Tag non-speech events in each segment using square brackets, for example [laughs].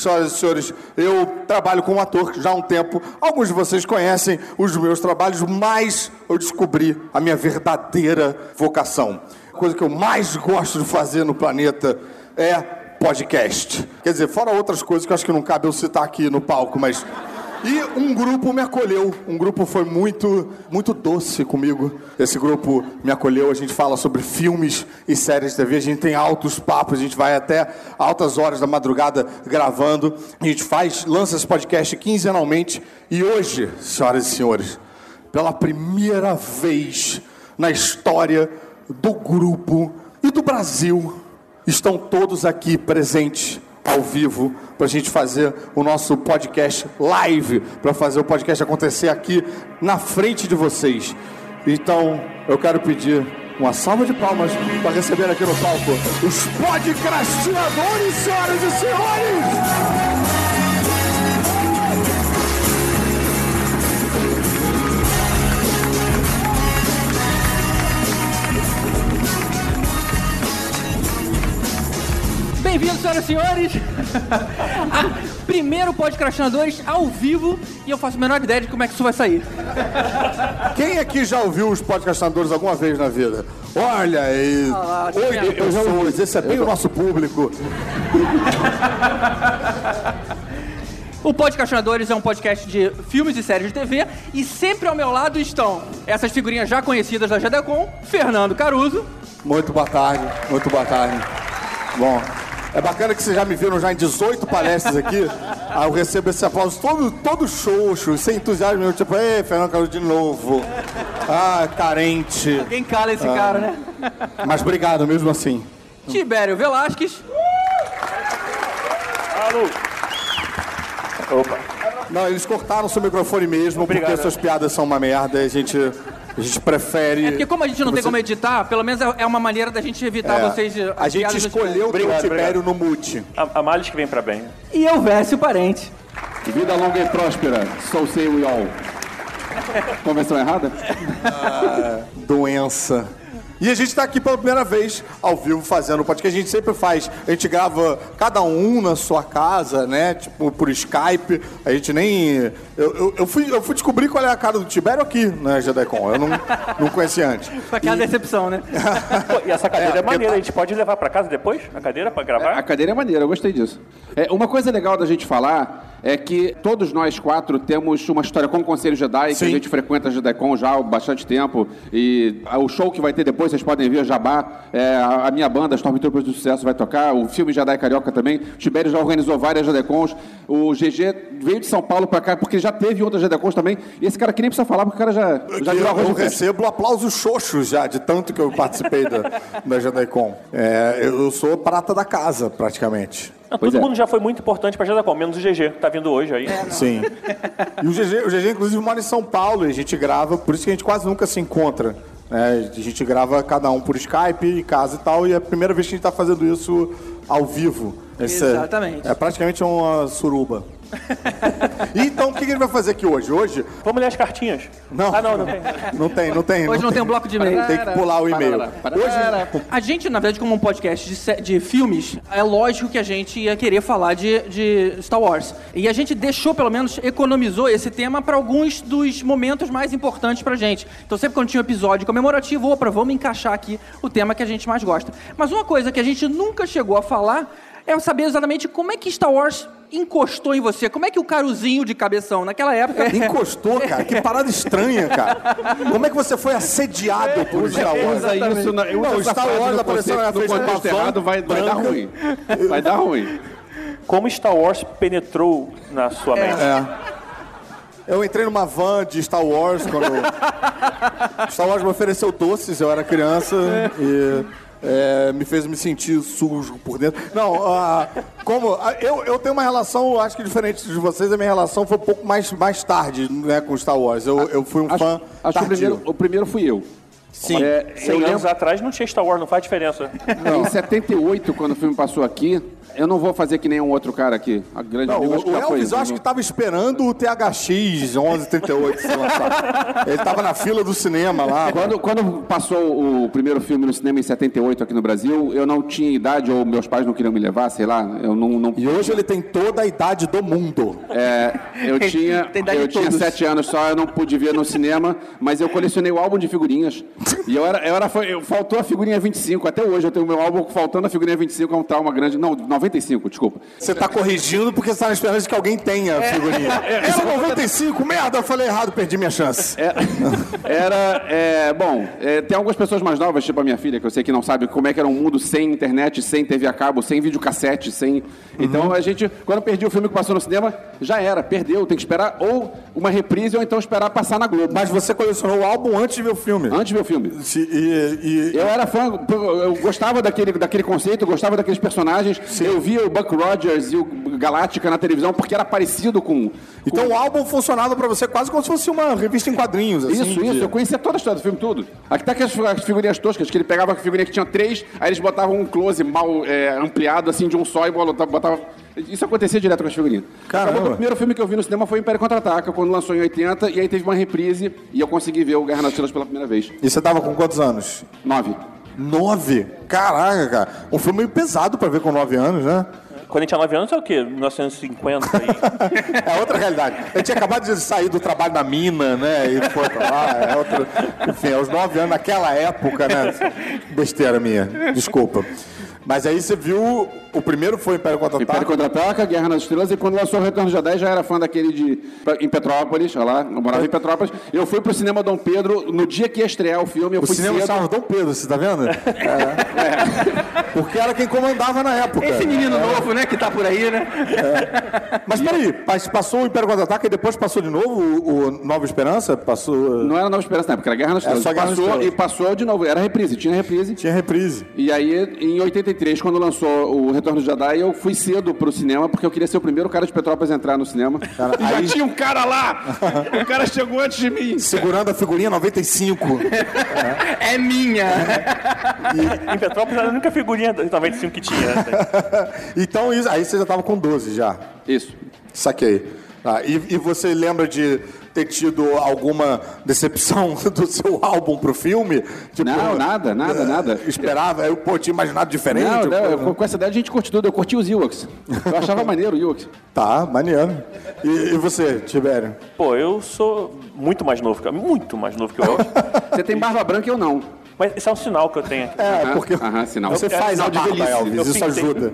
Senhoras e senhores, eu trabalho como ator já há um tempo. Alguns de vocês conhecem os meus trabalhos, mas eu descobri a minha verdadeira vocação. A coisa que eu mais gosto de fazer no planeta é podcast. Quer dizer, fora outras coisas que eu acho que não cabe eu citar aqui no palco, mas e um grupo me acolheu. Um grupo foi muito, muito doce comigo. Esse grupo me acolheu. A gente fala sobre filmes e séries de TV. A gente tem altos papos. A gente vai até altas horas da madrugada gravando. A gente faz, lança esse podcast quinzenalmente. E hoje, senhoras e senhores, pela primeira vez na história do grupo e do Brasil, estão todos aqui presentes ao vivo para a gente fazer o nosso podcast live, para fazer o podcast acontecer aqui na frente de vocês. Então, eu quero pedir uma salva de palmas para receber aqui no palco os podcastinadores, senhoras e senhores! Bem-vindos, senhoras e senhores! a [laughs] primeiro Podcastinadores ao vivo e eu faço a menor ideia de como é que isso vai sair. Quem aqui já ouviu os podcastinadores alguma vez na vida? Olha aí, Ah, oito eu pessoas, esse é bem o nosso público. [laughs] O Podcastinadores é um podcast de filmes e séries de TV e sempre ao meu lado estão essas figurinhas já conhecidas da GDCon, Fernando Caruso. Muito boa tarde, muito boa tarde. Bom, é bacana que vocês já me viram já em 18 palestras aqui. Aí eu recebo esse aplauso todo, todo xoxo, sem entusiasmo, eu tipo, ei, Fernando Caruso de novo. Ah, carente. Quem cala esse cara, né? Mas obrigado mesmo assim. Tibério Velasquez. Não, eles cortaram seu microfone mesmo, porque suas piadas são uma merda. A gente, a gente prefere. É porque como a gente não tem Você- como editar, pelo menos é é uma maneira da gente evitar É, vocês... a gente escolheu ter o Obrigado, Tibério no mute. A, a males que vem pra bem. E eu, Vécio Parente. Vida longa e próspera. So say we all. [laughs] Convenção errada? doença. E a gente está aqui pela primeira vez ao vivo fazendo o podcast. A gente sempre faz. A gente grava cada um na sua casa, né? Tipo, por Skype. A gente nem. Eu, eu, eu fui, eu fui descobrir qual é a cara do Tibério aqui na GDCon. Eu não, não conhecia antes. Foi aquela decepção, né? Pô, e essa cadeira é, É, maneira, tá- a gente pode levar pra casa depois? A cadeira pra gravar? A cadeira é maneira, eu gostei disso. É, uma coisa legal da gente falar é que todos nós quatro temos uma história com o Conselho Jedi, que Sim. a gente frequenta a JediCon já há bastante tempo. E ah, o show que vai ter depois, vocês podem ver, Jabá, é, a, a minha banda, Stormtroopers do Sucesso, vai tocar. O filme Jedi Carioca também. O Tibério já organizou várias JediCons. O GG veio de São Paulo pra cá, porque já teve outras JediCons também. E esse cara aqui nem precisa falar, porque o cara já, já eu, virou arroz eu recebo aplausos xoxos já, de tanto que eu participei da, da GDCon. É, eu sou prata da casa, praticamente. Não, Pois todo é. mundo já foi muito importante pra Jadacom, menos o GG, que tá vindo hoje aí. Sim. E o GG, o GG, inclusive, mora em São Paulo e a gente grava, por isso que a gente quase nunca se encontra. né? A gente grava cada um por Skype, em casa e tal, e é a primeira vez que a gente está fazendo isso ao vivo. Esse é- Exatamente. É, praticamente uma suruba. [laughs] Então, o que gente vai fazer aqui hoje? Hoje, Vamos ler as cartinhas? Não. Ah, não, não tem. não tem, não tem. Hoje não tem um bloco de e-mail. Tem que pular o e-mail. Hoje, A gente, na verdade, como um podcast de, de filmes, é lógico que a gente ia querer falar de, de Star Wars. E a gente deixou, pelo menos, economizou esse tema para alguns dos momentos mais importantes pra gente. Então, sempre quando tinha um episódio comemorativo, opa, vamos encaixar aqui o tema que a gente mais gosta. Mas uma coisa que a gente nunca chegou a falar é saber exatamente como é que Star Wars encostou em você. Como é que o caruzinho de cabeção, naquela época... [laughs] encostou, cara. Que parada estranha, cara. Como é que você foi assediado por Star Wars? Usa isso na, usa Não, essa Star Wars apareceu na frente de uma contexto errado, vai, vai dar ruim. Vai dar ruim. Como Star Wars penetrou na sua mente? É. Eu entrei numa van de Star Wars quando. Star Wars me ofereceu doces, eu era criança e é, me fez me sentir sujo por dentro. Não, ah, como. ah, eu, eu tenho uma relação, acho que diferente de vocês, a minha relação foi um pouco mais, mais tarde né, com Star Wars. Eu, eu fui um fã. Acho, acho que o primeiro, o primeiro fui eu. Sim. É, eu 100 anos lembro, atrás não tinha Star Wars, não faz diferença. em 78, quando o filme passou aqui, Eu não vou fazer que nem um outro cara aqui. A grande Não, amigo, o, acho que o já foi Elvis eu acho que tava esperando o THX 1138 ser lançado. Ele tava na fila do cinema lá. Quando, quando passou o primeiro filme no cinema em 78 aqui no Brasil, eu não tinha idade, ou meus pais não queriam me levar, sei lá. Eu não. não E hoje ele tem toda a idade do mundo. é, eu tinha, Tem eu tinha sete anos só, eu não pude ver no cinema, mas eu colecionei o álbum de figurinhas. E eu era, eu era eu- faltou a figurinha 25. Até hoje eu tenho meu álbum faltando a figurinha 25, é um trauma grande. Não, 95, desculpa. Você tá corrigindo porque você tá na esperança de que alguém tenha a figurinha. [laughs] Era 95, merda, eu falei errado, perdi minha chance. Era, é, bom, é, tem algumas pessoas mais novas, tipo a minha filha, que eu sei que não sabe como é que era um mundo sem internet, sem TV a cabo, sem videocassete, sem... Então a gente, quando perdi o filme que passou no cinema, já era, perdeu, tem que esperar ou uma reprise ou então esperar passar na Globo. Mas você colecionou o álbum antes de ver o filme. Antes de ver o filme. Se- e, e- Eu era fã, eu gostava daquele, daquele conceito, eu gostava daqueles personagens. Eu via o Buck Rogers e o Galáctica na televisão porque era parecido com. então o álbum funcionava pra você quase como se fosse uma revista em quadrinhos. Assim, Isso, de- isso, eu conhecia toda a história do filme, tudo. Aqui tá aquelas as figurinhas toscas, que ele pegava a figurinha que tinha três, aí eles botavam um close mal é, ampliado, assim, de um só e botava. botava- Isso acontecia direto com as figurinhas. Caramba. Que O primeiro filme que eu vi no cinema foi Império Contra-Ataca, quando lançou em 80, e aí teve uma reprise e eu consegui ver o Guerra nas Estrelas pela primeira vez. E você tava com quantos anos? Nove. Nove? Caraca, cara. Um filme meio pesado pra ver com nove anos, né? Quando a gente tinha 9 anos, é o quê? 1950 aí. [laughs] É outra realidade. Eu tinha acabado de sair do trabalho na mina, né? E foi pra lá. É outro... Enfim, aos nove anos, naquela época, né? Besteira minha. Desculpa. Mas aí você viu. O primeiro foi Império Império Contra-Ataque. Contra-Ataca, Guerra nas Estrelas, e quando lançou o Retorno de Jedi, já era fã daquele de. em Petrópolis, olha lá, eu morava em Petrópolis. Eu fui pro cinema Dom Pedro, no dia que ia estrear o filme, eu O fui cinema cedo. chamava Dom Pedro, você tá vendo? É. [laughs] Porque era quem comandava na época. Esse menino novo, né, que tá por aí, né? Mas peraí, mas passou o Império Contra-Ataque e depois passou de novo o, o Nova Esperança? Passou. Não era Nova Esperança na época, era Guerra nas Era Estrelas. só Guerra nas passou Estrelas. e passou de novo, era reprise, tinha reprise. Tinha reprise. E aí, em 83, quando lançou o Retorno de Jedi, eu fui cedo pro cinema, porque eu queria ser o primeiro cara de Petrópolis a entrar no cinema. e aí- já tinha um cara lá! [laughs] o cara chegou antes de mim. Segurando a figurinha 95. [laughs] É minha. em Petrópolis era a única figurinha de 95 que tinha. né? [laughs] então, isso- aí você já tava com 12 já. Isso. Saquei. Ah, e, e você lembra de ter tido alguma decepção [laughs] do seu álbum pro filme? Tipo, Não, nada, nada, nada. Esperava, eu pô, tinha imaginado diferente. Não, não, eu- com- com essa ideia a gente tudo. Eu curti os Ewoks. Eu achava maneiro o Ewoks. [laughs] Tá, maneiro. E, e você, Tibério? Pô, eu sou muito mais novo, cara. Muito mais novo que o Elvis. Você tem barba branca e eu não. Mas esse é um sinal que eu tenho aqui. É, Aham, porque aham, sinal. você É faz sinal a de barba, velhice. Elvis. Eu Isso pintei. ajuda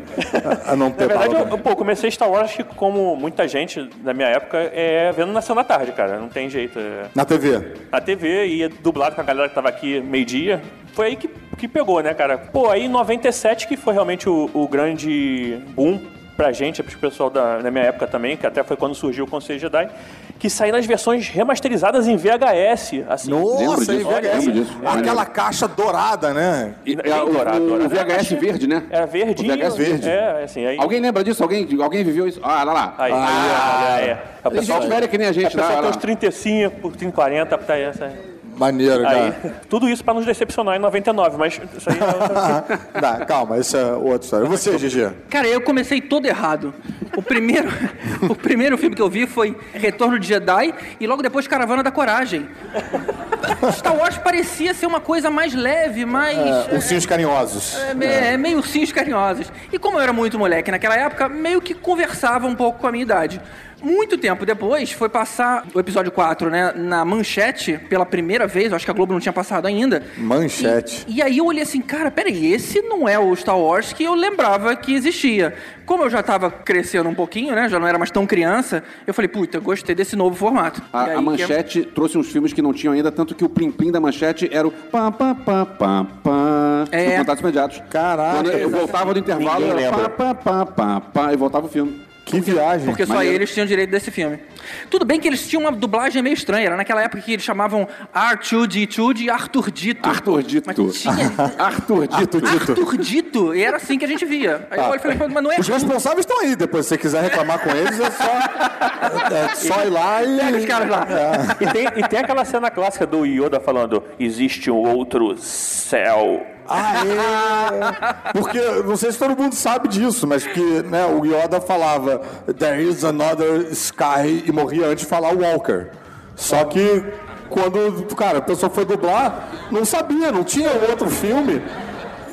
a não ter Na verdade, barba. eu, pô, comecei Star Wars, acho que como muita gente da minha época, é vendo na da Tarde, cara. Não tem jeito. É... Na TV. Na TV e dublado com a galera que tava aqui meio-dia. Foi aí que, que pegou, né, cara? Pô, aí em 97 que foi realmente o, o grande boom pra gente, pro pessoal da, da minha época também, que até foi quando surgiu o Conselho Jedi, que saíram as versões remasterizadas em VHS, assim. Nossa, aí, disso, VHS. disso. Aquela caixa dourada, né? E, Bem é, o, dourado, o- dourado. o VHS verde, né? Era verdinho. O VHS verde. É, assim, aí... Alguém lembra disso? Alguém, alguém viveu isso? Ah, lá lá. Aí, Ah, é, é. A Tem gente velha que nem a gente, a pessoa lá, tem lá. uns 35, 40, tá essa. Maneiro, Aí, cara. tudo isso pra nos decepcionar em 99, mas isso aí é... [laughs] Dá, calma, isso é outra história. E você, Gigi? Cara, eu comecei todo errado. O primeiro, [laughs] o primeiro filme que eu vi foi Retorno de Jedi e logo depois Caravana da Coragem. Star Wars parecia ser uma coisa mais leve, mais. Ursinhos carinhosos. É, me- é meio ursinhos carinhosos. E como eu era muito moleque naquela época, meio que conversava um pouco com a minha idade. Muito tempo depois, foi passar o episódio 4, né, na Manchete, pela primeira vez, eu acho que a Globo não tinha passado ainda. Manchete. E, e aí eu olhei assim, cara, peraí, esse não é o Star Wars que eu lembrava que existia. Como eu já tava crescendo um pouquinho, né, já não era mais tão criança, eu falei, puta, gostei desse novo formato. A, aí a que Manchete trouxe uns filmes que não tinham ainda, tanto que o Plim Plim da Manchete era o pam pam pam pam pam É. contatos imediatos. Caraca. Quando eu voltava do intervalo, Ninguém era lembra. pam pam pam pam pam e voltava o filme. Que viagem. Porque só Maneiro. eles tinham direito desse filme. Tudo bem que eles tinham uma dublagem meio estranha. Era naquela época que eles chamavam R2D2 de Arthur Dito. Arthur Dito. Mas tinha... [laughs] Arthur Dito. Arthur Dito. E era assim que a gente via. Aí eu olhei e falei, mas não é Os responsáveis estão aí, depois se você quiser reclamar com eles, é só, [laughs] é só ir lá e. Pega os caras lá. E tem, e tem aquela cena clássica do Yoda falando: existe um outro céu. Ah, [laughs] é? Porque, não sei se todo mundo sabe disso, mas que né, o Yoda falava There is another sky e morria antes de falar Walker. Só que quando, cara, a pessoa foi dublar, não sabia, não tinha outro filme.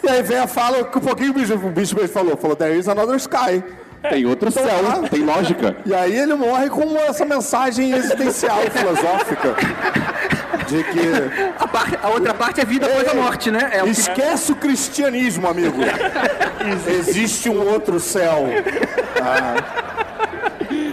E aí vem a fala que um pouquinho o bicho, o bicho mesmo falou, falou There is another sky. Tem outro Então, céu, tá. tem lógica. E aí ele morre com essa mensagem existencial, [laughs] filosófica. De que A, par- a outra parte é vida após a morte, né? É o que- Esquece o cristianismo, amigo. [laughs] Existe um outro céu. Ah.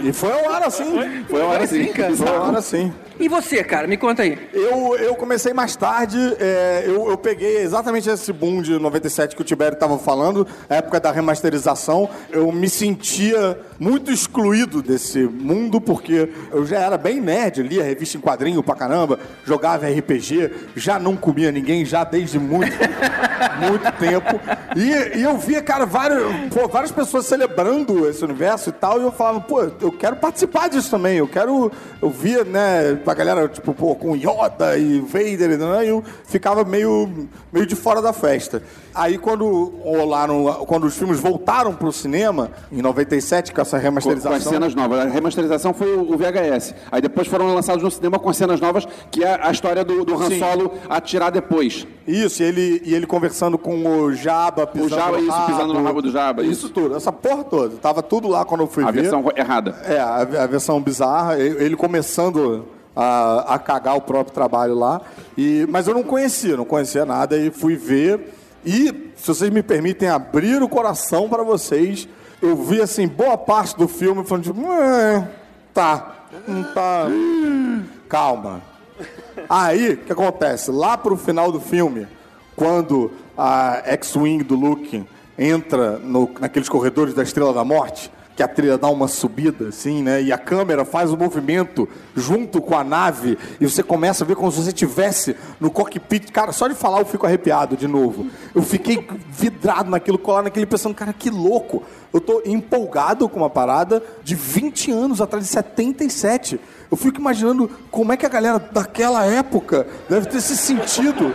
E foi ao ar assim. Foi uma hora assim. Foi ao ar assim. E você, cara? Me conta aí. Eu, eu comecei mais tarde, é, eu, eu peguei exatamente esse boom de 97 que o Tibério estava falando, época da remasterização. Eu me sentia muito excluído desse mundo, porque eu já era bem nerd, lia revista em quadrinho pra caramba, jogava RPG, já não comia ninguém, já desde muito, [laughs] muito tempo. E, e eu via, cara, várias, pô, várias pessoas celebrando esse universo e tal, e eu falava, pô, eu quero participar disso também, eu quero. Eu via, né, a galera, tipo, pô, com Yoda e Vader, né, e eu ficava meio, meio de fora da festa. Aí quando rolaram, quando os filmes voltaram pro cinema, em 97, com essa remasterização. com as cenas novas. A remasterização foi o, o VHS. Aí depois foram lançados no cinema com as cenas novas, que é a história do, do Han Sim. Solo atirar depois. Isso, e ele, e ele conversando com o Jabba, pisando Jabba, no isso, rabo, pisando no rabo do Jabba, Isso, isso. tudo, essa porra toda. Tava tudo lá quando eu fui A ver. versão errada. É, a, a versão bizarra, ele ele começando a, a cagar o próprio trabalho lá. E, mas eu não conhecia, não conhecia nada e fui ver. E, se vocês me permitem abrir o coração para vocês, eu vi assim, boa parte do filme falando tipo, "É, tá, não tá. [gasps] Calma. Aí, o que acontece? Lá pro final do filme, quando a X-Wing do Luke entra no- naqueles corredores da Estrela da Morte, que a trilha dá uma subida, assim, né? E a câmera faz o movimento junto com a nave, e você começa a ver como se você estivesse no cockpit. Cara, só de falar eu fico arrepiado de novo. Eu fiquei vidrado naquilo, colado naquele, pensando, cara, que louco. Eu tô empolgado com uma parada de 20 anos atrás, de 77. Eu fico imaginando como é que a galera daquela época deve ter se sentido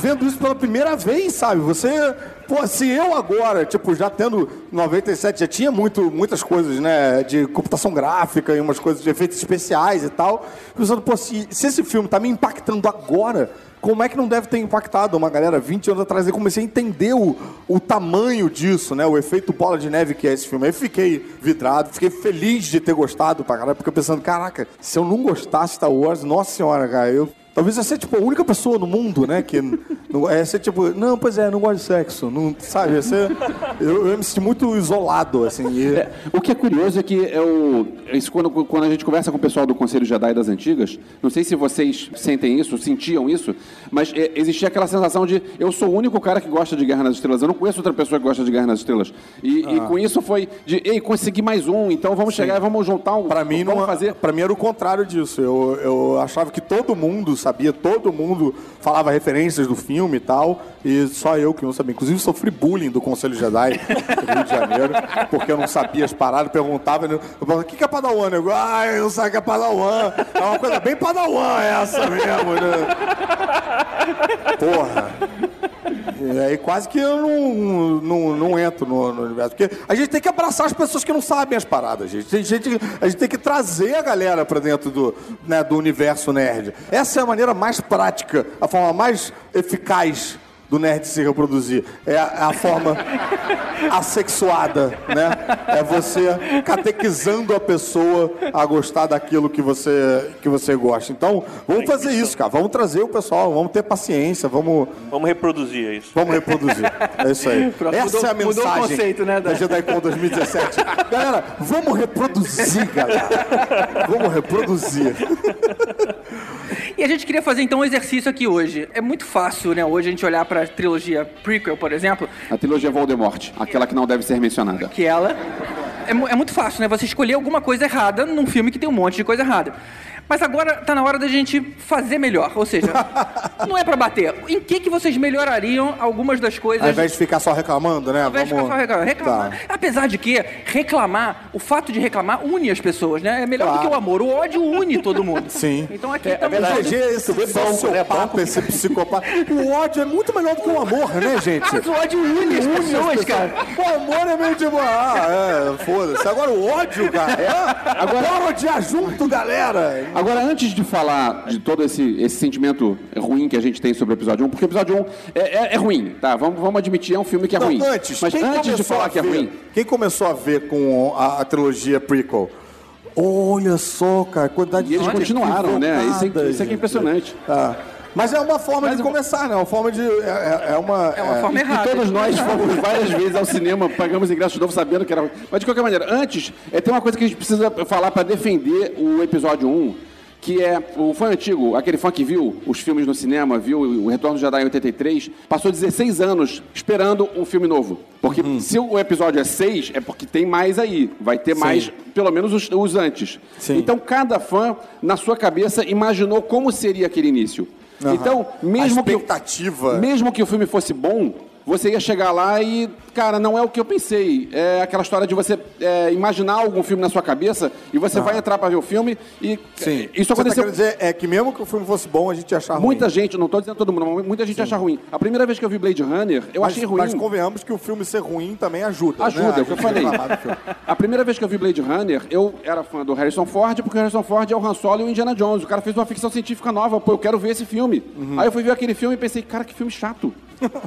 vendo isso pela primeira vez, sabe? Você, pô, se eu agora, tipo, já tendo 97, já tinha muito, muitas coisas, né, de computação gráfica e umas coisas de efeitos especiais e tal, pensando, pô, se, se esse filme tá me impactando agora, como é que não deve ter impactado uma galera 20 anos atrás? Eu comecei a entender o, o tamanho disso, né? O efeito bola de neve que é esse filme. Aí fiquei vidrado, fiquei feliz de ter gostado pra caralho, porque pensando, caraca, se eu não gostasse Star Wars, nossa senhora, cara, eu. Talvez seja, tipo, a única pessoa no mundo, né, que [laughs] não, é ser, tipo, não, pois é, não gosto de sexo, não, sabe, ia ser, eu, eu me senti muito isolado, assim, e- É, o que é curioso é que eu, isso quando, quando a gente conversa com o pessoal do Conselho Jedi das Antigas, não sei se vocês sentem isso, sentiam isso, mas é, existia aquela sensação de eu sou o único cara que gosta de Guerra nas Estrelas, eu não conheço outra pessoa que gosta de Guerra nas Estrelas. E, e com isso foi de, ei, consegui mais um, então vamos chegar e vamos juntar um. Pra mim, não, fazer. pra mim era o contrário disso. Eu, eu achava que todo mundo sabia, todo mundo falava referências do filme e tal, e só eu que não sabia. Inclusive, sofri bullying do Conselho Jedi do Rio de Janeiro, porque eu não sabia as paradas, perguntava, eu falava, o que é Padawan? Eu, ah, eu não sei o que é Padawan. É uma coisa bem Padawan essa mesmo, né? Porra. E aí quase que eu não, não, não entro no, no universo. Porque a gente tem que abraçar as pessoas que não sabem as paradas, gente. A gente, a gente tem que trazer a galera pra dentro do, né, do universo nerd. Essa é a maneira mais prática, a forma mais eficaz do nerd se reproduzir. É a, é a forma assexuada, né? É você catequizando a pessoa a gostar daquilo que você, que você gosta. Então, vamos fazer isso, cara. Vamos trazer o pessoal, vamos ter paciência, vamos... Vamos reproduzir isso. Vamos reproduzir. É isso aí. Pronto, Essa mudou- é a mudou o mensagem conceito, né, da- da JediCon 2017. Galera, vamos reproduzir, galera. Vamos reproduzir. E a gente queria fazer então um exercício aqui hoje. É muito fácil, né, hoje a gente olhar pra trilogia prequel, por exemplo, A trilogia Voldemort, aquela que não deve ser mencionada. que ela. É, é muito fácil, né? Você escolher alguma coisa errada num filme que tem um monte de coisa errada. Mas agora tá na hora da gente fazer melhor. Ou seja, [laughs] não é pra bater. Em que, que vocês melhorariam algumas das coisas? Ao invés de ficar só reclamando, né? Ao invés de ficar Vamos- só reclamando. reclamar. Tá. Apesar de que reclamar, o fato de reclamar une as pessoas, né? É melhor do Claro. que o amor. O ódio une todo mundo. [laughs] Sim. Então aqui É- é estamos verdade. todos- Proteger esse sociopata, esse psicopata. O ódio é muito melhor do que o amor, né, [laughs] gente? Mas o ódio une as pessoas, cara. O amor é meio tipo, ah, é, foda-se. Agora o ódio, cara. É, agora bora odiar junto, galera. Agora, antes de falar de todo esse, esse sentimento ruim que a gente tem sobre o episódio 1, porque o episódio 1 é, é- é ruim, tá? Vamos, vamos admitir, é um filme que é Não, ruim. antes, Mas antes de falar que é ver- ruim, Quem começou a ver com a, a trilogia prequel? Olha só, cara, quantidade e eles de continuaram, né? Isso é, isso é que é impressionante. Tá. Mas é uma forma Mas de eu- começar, né? É uma forma de. É, é- é uma. É uma forma E errada. todos nós fomos várias vezes ao cinema, pagamos ingresso de novo sabendo que era. Mas de qualquer maneira, antes, é, tem uma coisa que a gente precisa falar para defender o episódio 1, que é o fã antigo, aquele fã que viu os filmes no cinema, viu o Retorno do Jedi em 83, passou 16 anos esperando um filme novo. Porque se o episódio é 6, é porque tem mais aí. Vai ter mais, pelo menos os, os antes. Sim. Então cada fã, na sua cabeça, imaginou como seria aquele início. Aham. Então, mesmo que. Mesmo que o filme fosse bom, você ia chegar lá e, cara, não é o que eu pensei. É aquela história de você é, imaginar algum filme na sua cabeça e você vai entrar para ver o filme e Sim. isso O que Você aconteceu. tá dizer é que mesmo que o filme fosse bom, a gente ia achar Muita ruim. gente, não estou dizendo todo mundo, mas muita gente acha ruim. A primeira vez que eu vi Blade Runner, eu Mas, achei ruim. mas convenhamos que o filme ser ruim também ajuda. Ajuda, né? é o que eu falei. A primeira vez que eu vi Blade Runner, eu era fã do Harrison Ford, porque o Harrison Ford é o Han Solo e o Indiana Jones. O cara fez uma ficção científica nova, pô, eu quero ver esse filme. Uhum. Aí eu fui ver aquele filme e pensei, cara, que filme chato.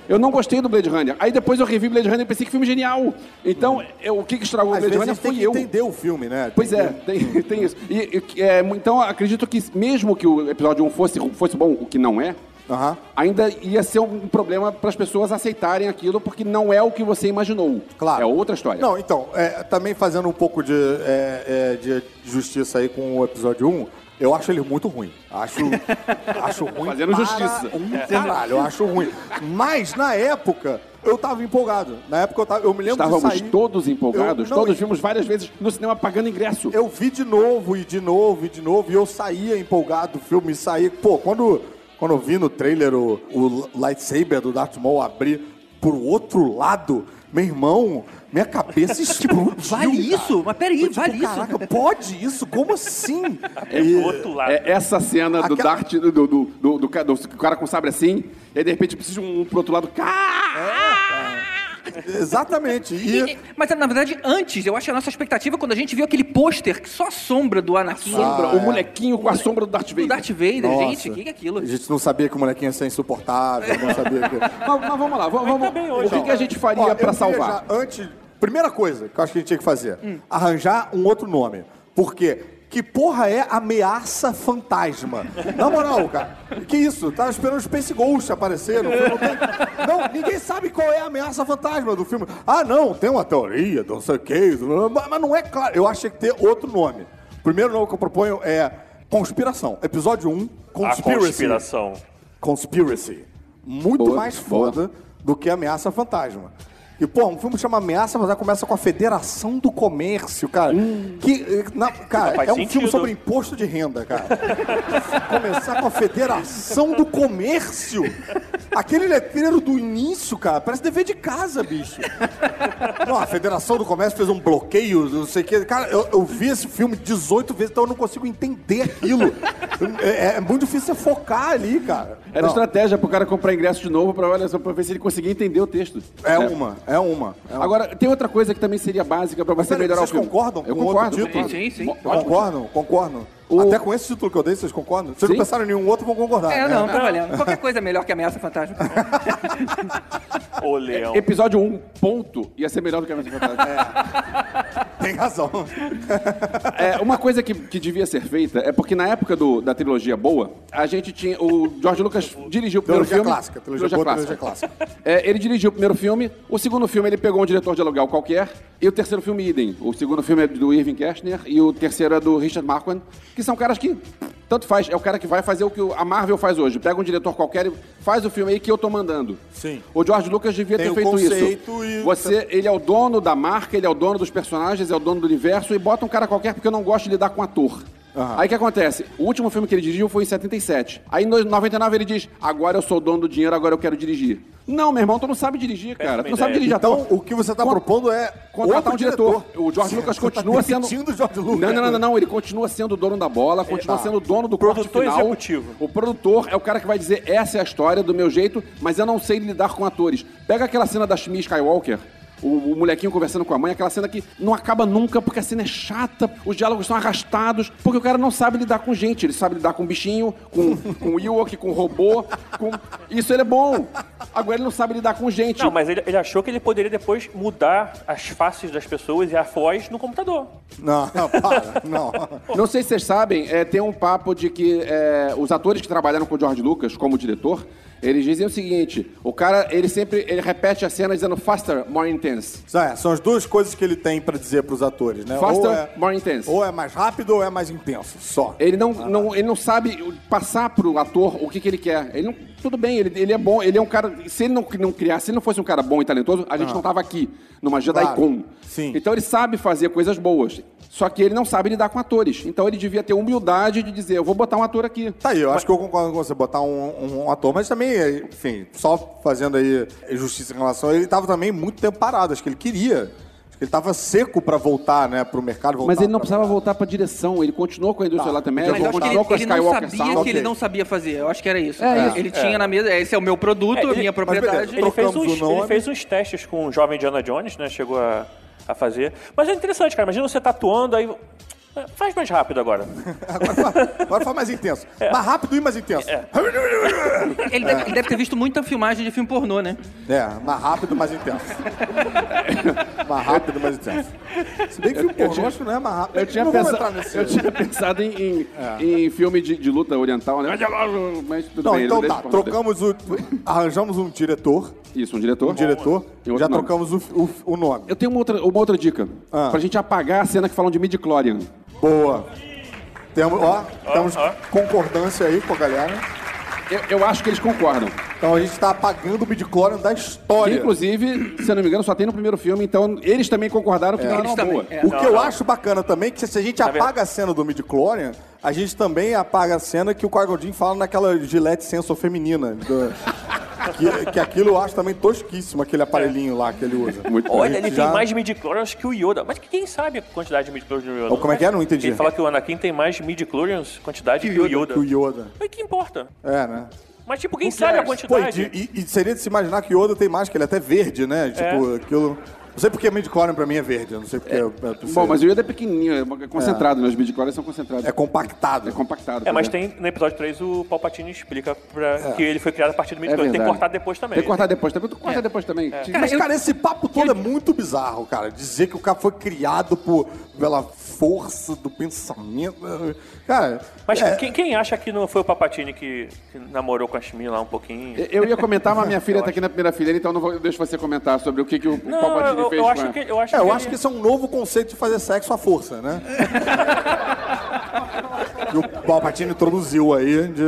Eu não gostei do Blade Runner. Aí depois eu revi Blade Runner e pensei que filme genial. Então, eu- o que, que estragou o Às Blade vezes Runner tem fui que eu. entender o filme, né? Pois Tem é, [laughs] tem, tem isso. E, e, é, então, acredito que mesmo que o episódio 1 fosse, fosse bom, o que não é, Aham. ainda ia ser um problema para as pessoas aceitarem aquilo, porque não é o que você imaginou. Claro. É outra história. Não, então, é, também fazendo um pouco de, é, é, de justiça aí com o episódio 1, eu acho ele muito ruim. Acho, [laughs] acho ruim. Fazendo para justiça. Um caralho, eu acho ruim. Mas, na época, eu tava empolgado. Na época, eu, tava, eu me lembro Estávamos de sair... todos empolgados, Eu- não, todos vimos várias vezes no cinema pagando ingresso. Eu vi de novo e de novo e de novo, e eu saía empolgado do filme, saía. Pô, quando, quando eu vi no trailer o, o lightsaber do Darth Maul abrir por outro lado, meu irmão, minha cabeça [laughs] explodiu. vale isso? Mas peraí, tipo, vale isso? Caraca, pode isso? Como assim? É E- pro outro lado. É essa cena do Aquela- Dart, do, do, do, do, do ca- do cara com sabre assim, e aí de repente precisa de um pro outro lado. Cá! Exatamente. E, E- mas na verdade, antes, eu acho que a nossa expectativa quando a gente viu aquele pôster, que só a sombra do Anakin. Sombra, Ah, o é. molequinho com a sombra do Darth do Vader. Darth Vader, Nossa. gente, o que, que é aquilo? a gente não sabia que o molequinho ia ser insuportável, não sabia que... [laughs] Mas, mas vamos lá, vamos, vamos- tá hoje, o que, ó. que a gente faria Ó, eu pra queria salvar? já, antes, primeira coisa que eu acho que a gente tinha que fazer, Hum. arranjar um outro nome. Por quê? Que porra é ameaça fantasma? Na moral, cara, que isso? Tava esperando o Space Ghost aparecer no filme. Não, tem- não, ninguém sabe qual é a ameaça fantasma do filme. Ah, não, tem uma teoria, não sei o que, mas mas não é claro. Eu acho que tem que ter outro nome. O primeiro nome que eu proponho é Conspiração. Episódio 1, A Conspiracy. conspiração. Conspiracy. Muito Boa, mais boa. foda do que Ameaça Fantasma. E, pô, um filme chama Ameaça Fantasma começa com a Federação do Comércio, cara. Que, eh, na- cara, é um sentido. filme sobre imposto de renda, cara. [laughs] Começar com a Federação do Comércio. Aquele letreiro do início, cara, parece dever de casa, bicho. Não, a Federação do Comércio fez um bloqueio, não sei o quê. Cara, eu, eu vi esse filme 18 vezes, então eu não consigo entender aquilo. É, é muito difícil você focar ali, cara. Era Não. estratégia pro cara comprar ingresso de novo pra, olha, só pra ver se ele conseguia entender o texto. É uma, é uma. é uma. Agora, tem outra coisa que também seria básica pra você Peraí, melhorar vocês o filme. concordam Eu com outro concordo. título? concordo. Sim, sim. Concordam? Concordam? O- Até com esse título que eu dei, vocês concordam? Vocês Sim. não pensaram em nenhum outro, vão concordar. É, né? não, tá valendo. Qualquer coisa é melhor que ameaça fantasma. [laughs] O leão. Episódio 1, ponto, ia ser melhor do que a minha [laughs] Tem razão. É, uma coisa que, que devia ser feita é porque na época do- da trilogia boa, a gente tinha. O George Lucas dirigiu o primeiro Trilogia filme. clássica, trilogia boa, trilogia clássica. É, ele dirigiu o primeiro filme, o segundo filme ele pegou um diretor de aluguel qualquer, e o terceiro filme, idem. O segundo filme é do Irving Kershner e o terceiro é do Richard Marquand, que são caras que. Tanto faz, é o cara que vai fazer o que a Marvel faz hoje. Pega um diretor qualquer e faz o filme aí que eu tô mandando. Sim. O George Lucas devia Tem ter feito isso. e- Você, ele é o dono da marca, ele é o dono dos personagens, é o dono do universo, e bota um cara qualquer porque eu não gosto de lidar com ator. Aí o que acontece? O último filme que ele dirigiu foi em 77. Aí em 99 ele diz: agora eu sou o dono do dinheiro, agora eu quero dirigir. Não, meu irmão, tu não sabe dirigir, cara. Tu não sabe dirigir Então, ator. o que você está Con- propondo é Contratar outro um diretor. O George Lucas Você tá continua sendo. o George Lucas. Não, não, não, não, não. Ele continua sendo o dono da bola, continua tá. sendo o dono do corte Produtor final. executivo. O produtor é o cara que vai dizer essa é a história do meu jeito, mas eu não sei lidar com atores. Pega aquela cena da Shmi Skywalker. O, o molequinho conversando com a mãe, aquela cena que não acaba nunca, porque a cena é chata, os diálogos são arrastados, porque o cara não sabe lidar com gente, ele sabe lidar com bichinho, com, com [laughs] Ewok, com robô, com... Isso ele é bom. Agora ele não sabe lidar com gente. Não, mas ele, ele achou que ele poderia depois mudar as faces das pessoas e a voz no computador. Não, [laughs] para, não. Não sei se vocês sabem, é, tem um papo de que é, os atores que trabalharam com o George Lucas como diretor, eles dizem o seguinte: o cara, ele sempre ele repete a cena dizendo faster, more intense. É, são as duas coisas que ele tem pra dizer pros atores, né? Faster, ou, é, more intense. ou é mais rápido ou é mais intenso, só. Ele não, não, ele não sabe passar pro ator o que, que ele quer. Ele não, tudo bem, ele, ele é bom, ele é um cara. Se ele não, não criasse, se ele não fosse um cara bom e talentoso, a gente não tava aqui, numa JediCon. Ah. Sim. Então ele sabe fazer coisas boas. Só que ele não sabe lidar com atores. Então ele devia ter humildade de dizer, eu vou botar um ator aqui. Tá aí, eu acho que eu concordo com você, botar um, um ator, mas também, enfim, só fazendo aí justiça em relação ele, ele tava também muito tempo parado, acho que ele queria. Acho que ele tava seco pra voltar, né, pro mercado. Voltar Mas ele não precisava voltar pra direção. Ele continuou com a indústria Tá. lá também. Mas eu acho que ele, continuou com a ele não sabia Sound. que ele ok. não sabia fazer. Eu acho que era isso. É, ele tinha na mesa, esse é o meu produto, É, a ele- minha propriedade. beleza, Ele fez, uns, o ele fez uns testes com o jovem Indiana Jones, né? Chegou a, a fazer. Mas é interessante, cara. Imagina você tatuando, aí. É, Faz mais rápido agora. [laughs] Agora, fala- agora fala mais intenso. Mais rápido e mais intenso. É. [laughs] Ele deve, ele deve ter visto muita filmagem de filme pornô, né? mais rápido e mais intenso. [laughs] mais rápido e mais intenso. Se bem que o pornô acho que não é mais rápido. Eu tinha, não vamos pensa- entrar nesse... eu tinha pensado em, em, em filme de, de luta oriental, né? Mas tudo Não, bem. então tá, trocamos o... Arranjamos um diretor, Isso, um diretor. um diretor, já nome. trocamos o, o, o nome. Eu tenho uma outra, uma outra dica. Ah. Pra gente apagar a cena que falam de midi-chlorian. Boa. Temos, ó, temos ó. concordância aí com a galera. Eu, eu acho que eles concordam. Então a gente tá apagando o midichlorian da Que, história. inclusive, se eu não me engano, só tem no primeiro filme, então eles também concordaram que não era Eles uma boa. é. O Não, que eu não. acho bacana também é que se a gente verdade- apaga a cena do midichlorian, a gente também apaga a cena que o Qui-Gon Jinn fala naquela gilete sensor feminina. do- [laughs] que, que aquilo eu acho também tosquíssimo, aquele aparelhinho lá que ele usa. Muito Olha, ele gente tem já- mais midi-chlorians que o Yoda. Mas quem sabe a quantidade de midi-chlorians do Yoda? Ou como é que é? Não entendi. Ele fala que o Anakin tem mais midi-chlorians quantidade que o Yoda. Que o Yoda. Mas que importa? É, né? Mas, tipo, quem sabe a? Pô, quantidade? e, de- e- e seria de se imaginar que o Yoda tem mais, que ele é até verde, né? Tipo, aquilo... Não sei porque midichlorian pra mim é verde, eu não sei porque... É, é, Bom, mas o Yoda é pequenininho, é concentrado, né? Os midi-chlorians são concentrados. é compactado. É compactado. É, mas vendo? tem no episódio 3 o Palpatine explica pra, que ele foi criado a partir do É midi-chlorian. tem que cortar depois também. Tem que cortar depois também. Tu corta depois também. Mas, cara, esse papo todo é muito bizarro, cara. Dizer que o cara foi criado por, pela força do pensamento. Cara, Mas é, quem, quem acha que não foi o Papatini que, que namorou com a Shmi lá um pouquinho? Eu ia comentar, mas minha [laughs] filha tá aqui na primeira fileira, então não vou, deixa você comentar sobre o que, que o Não, Palpatine eu, fez eu acho que, eu acho é, eu que acho que isso é um novo conceito de fazer sexo à força, né? [laughs] que o Palpatine introduziu aí de...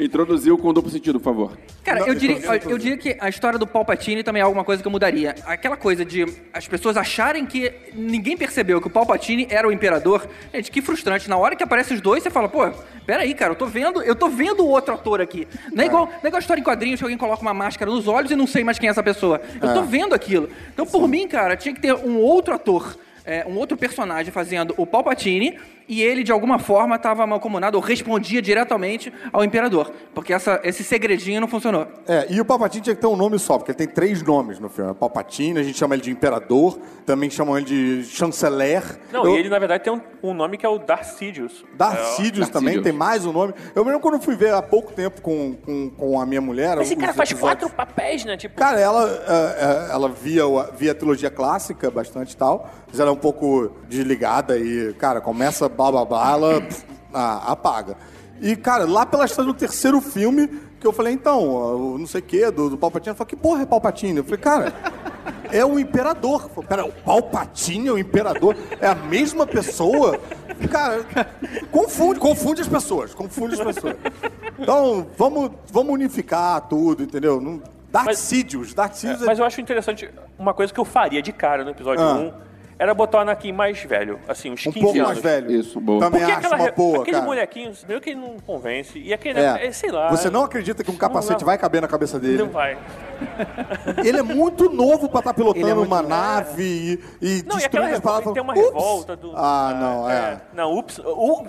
é, Introduziu com duplo sentido, por favor. Cara, Não, eu diria, eu diria que a história do Palpatine também é alguma coisa que eu mudaria. Aquela coisa de as pessoas acharem que ninguém percebeu que o Palpatine era o imperador. Gente, que frustrante. Na hora que aparecem os dois, você fala, pô, peraí, cara, eu tô vendo, eu tô vendo o outro ator aqui. Não é igual, não é igual a história em quadrinhos que alguém coloca uma máscara nos olhos e não sei mais quem é essa pessoa. Eu tô vendo aquilo. Então, por mim, cara, tinha que ter um outro ator. é, um outro personagem fazendo o Palpatine e ele, de alguma forma, estava malcomunado ou respondia diretamente ao imperador. Porque essa, esse segredinho não funcionou. É, e o Palpatine tinha que ter um nome só, porque ele tem três nomes no filme. É Palpatine, a gente chama ele de Imperador, também chamam ele de Chanceler. Não, Eu- e ele, na verdade, tem um, um nome que é o Darth Sidious. Darth Sidious Darth também, Sidious. tem mais um nome. Eu me lembro quando eu fui ver há pouco tempo com, com, com a minha mulher. Esse cara faz episódios. quatro papéis, né? Tipo, Cara, ela, é, é, ela via, via a trilogia clássica bastante e tal, mas ela é um pouco desligada e, cara, começa blá, ela pff, ah, apaga. E, cara, lá pela história do terceiro filme, que eu falei, então, não sei o quê, do, do Palpatine, ela falou, que porra é Palpatine? Eu falei, cara, é o imperador. Eu falei, Pera, o Palpatine é o imperador? É a mesma pessoa? Cara, confunde, confunde as pessoas, confunde as pessoas. Então, vamos, vamos unificar tudo, entendeu? Não, Darth Mas- Sidious, Darth Sidious é, Mas eu acho interessante, uma coisa que eu faria de cara no episódio Ah. 1 era botar o Anakin mais velho, assim, uns Um 15 pouco anos. mais velho. Isso, boa. Também Porque acho aquela, uma boa, aquele cara. molequinho, meio que ele não convence. E aquele, É. é, sei lá. Você não acredita que um capacete não. vai caber na cabeça dele? Não vai. [laughs] Ele é muito novo pra estar pilotando Ele é uma nave e, e Não, e aquela destruindo as revolta, palavras. tem uma Ups! revolta do. Ah, não, é. Não, ups,